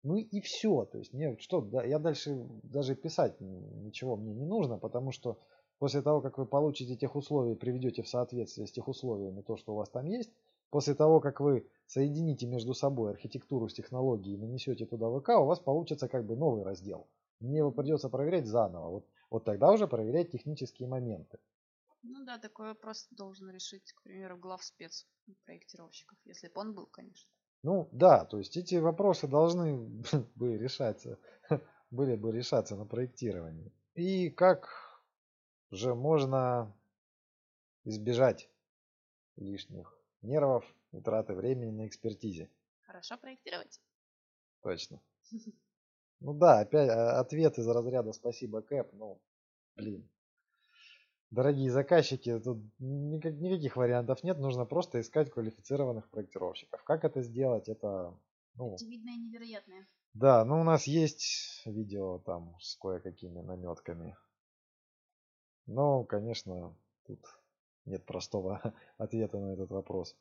ну и все. То есть, мне что, да, я дальше даже писать ничего мне не нужно, потому что после того, как вы получите тех условий, приведете в соответствие с тех условиями то, что у вас там есть, после того, как вы соедините между собой архитектуру с технологией и нанесете туда ВК, у вас получится как бы новый раздел мне его придется проверять заново. Вот, вот тогда уже проверять технические моменты. Ну да, такой вопрос должен решить, к примеру, главспец проектировщиков, если бы он был, конечно. Ну да, то есть эти вопросы должны [laughs] бы решаться, [laughs] были бы решаться на проектировании. И как же можно избежать лишних нервов и траты времени на экспертизе? Хорошо проектировать. Точно. [laughs] Ну да, опять а, ответ из разряда спасибо, Кэп. Ну, блин. Дорогие заказчики, тут никак, никаких вариантов нет, нужно просто искать квалифицированных проектировщиков. Как это сделать, это... Ну, Очевидное и невероятное. Да, ну у нас есть видео там с кое-какими наметками. Но, конечно, тут нет простого [laughs] ответа на этот вопрос.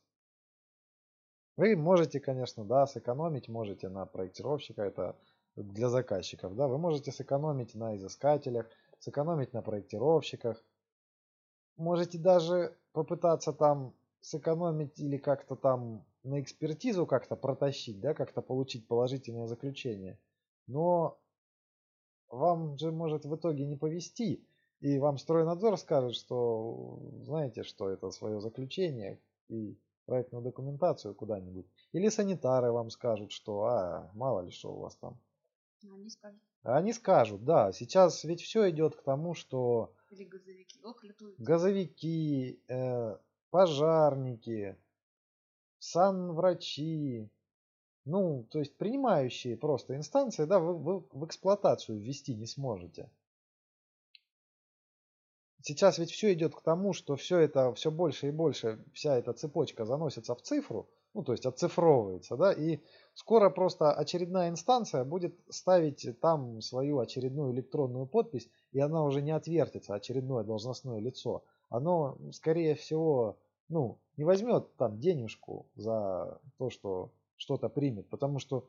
Вы можете, конечно, да, сэкономить, можете на проектировщика, это для заказчиков. Да? Вы можете сэкономить на изыскателях, сэкономить на проектировщиках. Можете даже попытаться там сэкономить или как-то там на экспертизу как-то протащить, да, как-то получить положительное заключение. Но вам же может в итоге не повести, и вам стройнадзор скажет, что знаете, что это свое заключение и проектную документацию куда-нибудь. Или санитары вам скажут, что а, мало ли что у вас там. Они скажут. Они скажут, да. Сейчас ведь все идет к тому, что Или газовики. Ох, летуют. газовики, э, пожарники, санврачи, ну, то есть принимающие просто инстанции, да, вы, вы в эксплуатацию ввести не сможете. Сейчас ведь все идет к тому, что все это, все больше и больше, вся эта цепочка заносится в цифру, ну, то есть оцифровывается, да, и скоро просто очередная инстанция будет ставить там свою очередную электронную подпись, и она уже не отвертится, очередное должностное лицо. Оно, скорее всего, ну, не возьмет там денежку за то, что что-то примет, потому что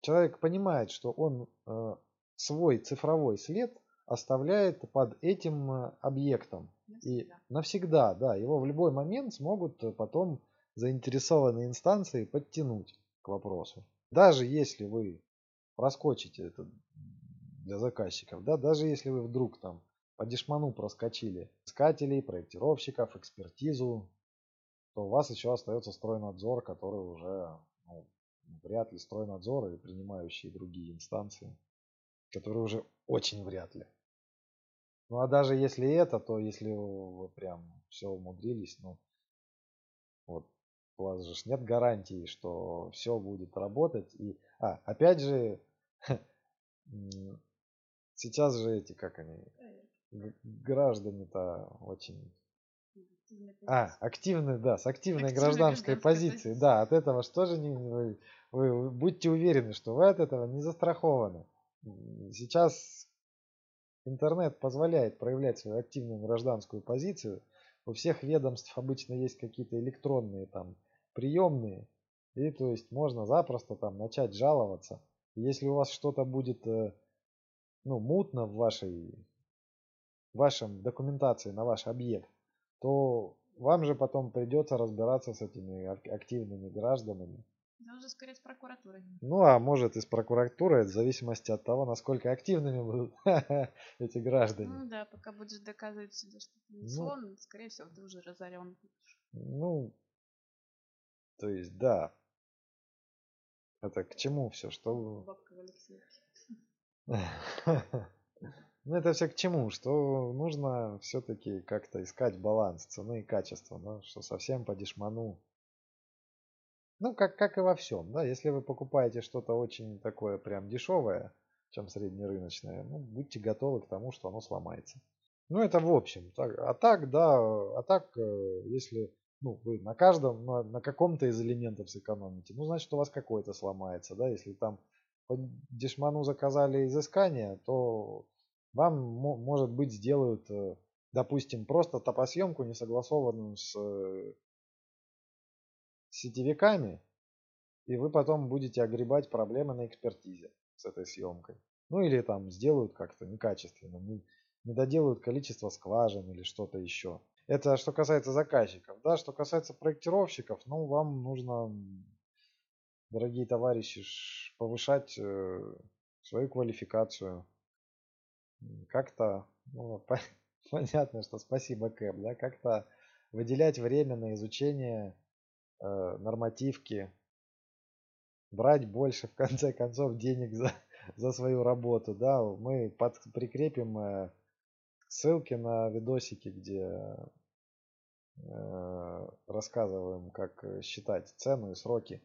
человек понимает, что он э, свой цифровой след оставляет под этим э, объектом. И Навсегда. навсегда, да, его в любой момент смогут потом заинтересованные инстанции подтянуть к вопросу. Даже если вы проскочите это для заказчиков, да, даже если вы вдруг там по дешману проскочили искателей, проектировщиков, экспертизу, то у вас еще остается стройнадзор, который уже ну, вряд ли стройнадзор и принимающие другие инстанции, которые уже очень вряд ли. Ну а даже если это, то если вы прям все умудрились, ну вот у вас же нет гарантии, что все будет работать. И, а, опять же, [laughs] сейчас же эти, как они, граждане-то очень а, позиция. активны, да, с активной Активной гражданской гражданской позиции. позиции. Да, от этого что же не, вы, вы- будьте уверены, что вы от этого не застрахованы. Сейчас интернет позволяет проявлять свою активную гражданскую позицию. У всех ведомств обычно есть какие-то электронные там приемные. И то есть можно запросто там начать жаловаться. Если у вас что-то будет э, ну, мутно в вашей в вашем документации на ваш объект, то вам же потом придется разбираться с этими ак- активными гражданами. Да уже скорее с прокуратурой. Ну, а может и с прокуратурой, в зависимости от того, насколько активными будут [laughs] эти граждане. Ну да, пока будешь доказывать себе, что ты не Ну. слон, скорее всего, ты уже разорен. Ну, то есть, да. Это к чему все? Что... Бабка в Алексеевке. [laughs] Ну, это все к чему? Что нужно все-таки как-то искать баланс цены и качества, да? что совсем по дешману. Ну, как, как и во всем, да, если вы покупаете что-то очень такое прям дешевое, чем среднерыночное, ну, будьте готовы к тому, что оно сломается. Ну, это в общем. Так, а так, да, а так, э, если ну, вы на каждом, на, на каком-то из элементов сэкономите, ну, значит, у вас какой-то сломается, да, если там по дешману заказали изыскание, то вам, мо- может быть, сделают, э, допустим, просто топосъемку, не согласованную с э, сетевиками, и вы потом будете огребать проблемы на экспертизе с этой съемкой. Ну или там сделают как-то некачественно, не, не доделают количество скважин или что-то еще. Это что касается заказчиков. Да, что касается проектировщиков, ну вам нужно, дорогие товарищи, повышать э, свою квалификацию. Как-то, ну, [laughs] по- понятно, что спасибо, Кэп, да, как-то выделять время на изучение э, нормативки, брать больше, [laughs] в конце концов, денег за, за свою работу. Да, мы под, прикрепим э, ссылки на видосики, где э, рассказываем, как считать цену и сроки,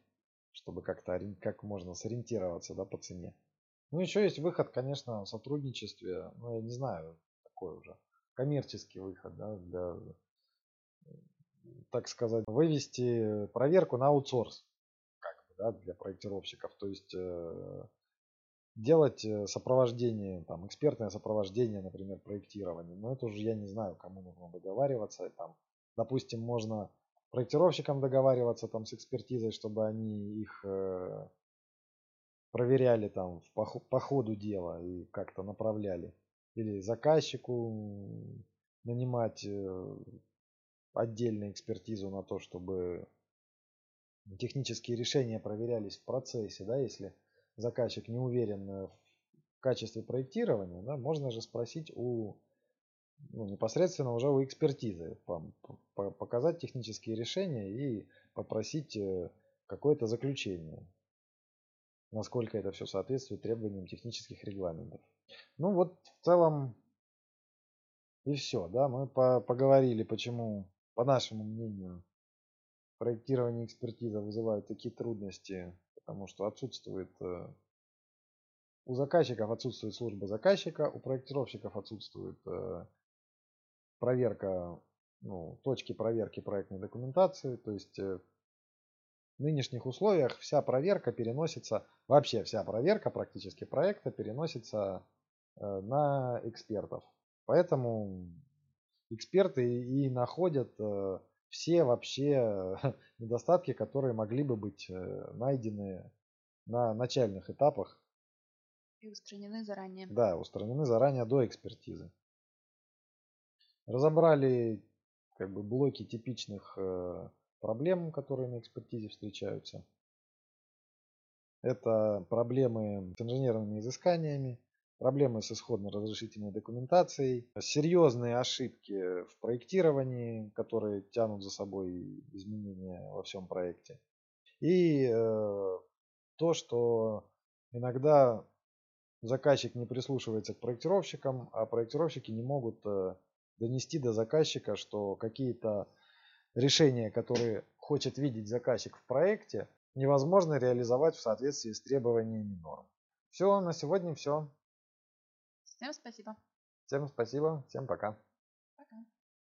чтобы как-то как можно сориентироваться да, по цене. Ну, еще есть выход, конечно, в сотрудничестве, ну, я не знаю, такой уже коммерческий выход, да, для, так сказать, вывести проверку на аутсорс, как бы, да, для проектировщиков. То есть э, делать э, сопровождение, там, экспертное сопровождение, например, проектирования. Но это уже я не знаю, кому нужно договариваться. Там, допустим, можно проектировщикам договариваться там с экспертизой, чтобы они их э, проверяли там в пох- по ходу дела и как-то направляли. Или заказчику нанимать э, отдельную экспертизу на то, чтобы технические решения проверялись в процессе, да, если заказчик не уверен в качестве проектирования, да, можно же спросить у ну, непосредственно уже у экспертизы, показать технические решения и попросить э, какое-то заключение, насколько это все соответствует требованиям технических регламентов. Ну вот в целом и все, да, мы по поговорили, почему, по нашему мнению, проектирование экспертиза вызывают такие трудности, потому что отсутствует э, у заказчиков отсутствует служба заказчика, у проектировщиков отсутствует э, проверка, ну, точки проверки проектной документации. То есть э, в нынешних условиях вся проверка переносится, вообще вся проверка практически проекта переносится э, на экспертов. Поэтому эксперты и находят все вообще [laughs] недостатки, которые могли бы быть найдены на начальных этапах и устранены заранее. Да, устранены заранее до экспертизы. Разобрали как бы блоки типичных э, проблем, которые на экспертизе встречаются. Это проблемы с инженерными изысканиями, проблемы с исходно-разрешительной документацией, серьезные ошибки в проектировании, которые тянут за собой изменения во всем проекте. И э, то, что иногда заказчик не прислушивается к проектировщикам, а проектировщики не могут э, донести до заказчика, что какие-то решения, которые хочет видеть заказчик в проекте, невозможно реализовать в соответствии с требованиями норм. Все, на сегодня все. Всем спасибо. Всем спасибо, всем пока.